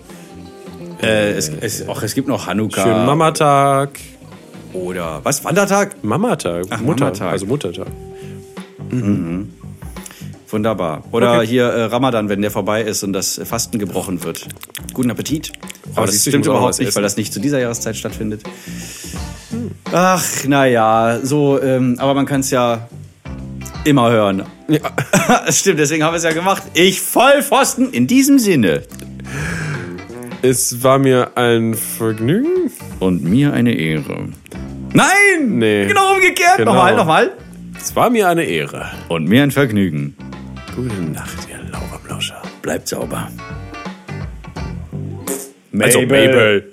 Äh, es, es, ach, es gibt noch Hanukkah. Schönen Mamatag. Oder was? Wandertag? Mamatag. Ach, Mutter, Mamatag. Also Muttertag. Wunderbar. Oder Okay. hier äh, Ramadan, wenn der vorbei ist und das Fasten gebrochen wird. Guten Appetit. Aber das du, ich stimmt überhaupt nicht, essen. weil das nicht zu dieser Jahreszeit stattfindet. Ach, naja, so, ähm, aber man kann es ja immer hören. <laughs> Stimmt, deswegen haben wir es ja gemacht. Ich Vollpfosten. In diesem Sinne. Es war mir ein Vergnügen. Und mir eine Ehre. Nein! Nee. Genau umgekehrt. Genau. Nochmal, nochmal. Es war mir eine Ehre. Und mir ein Vergnügen. Gute Nacht, ihr Lauberlauscher. Bleibt sauber. Also Mabel.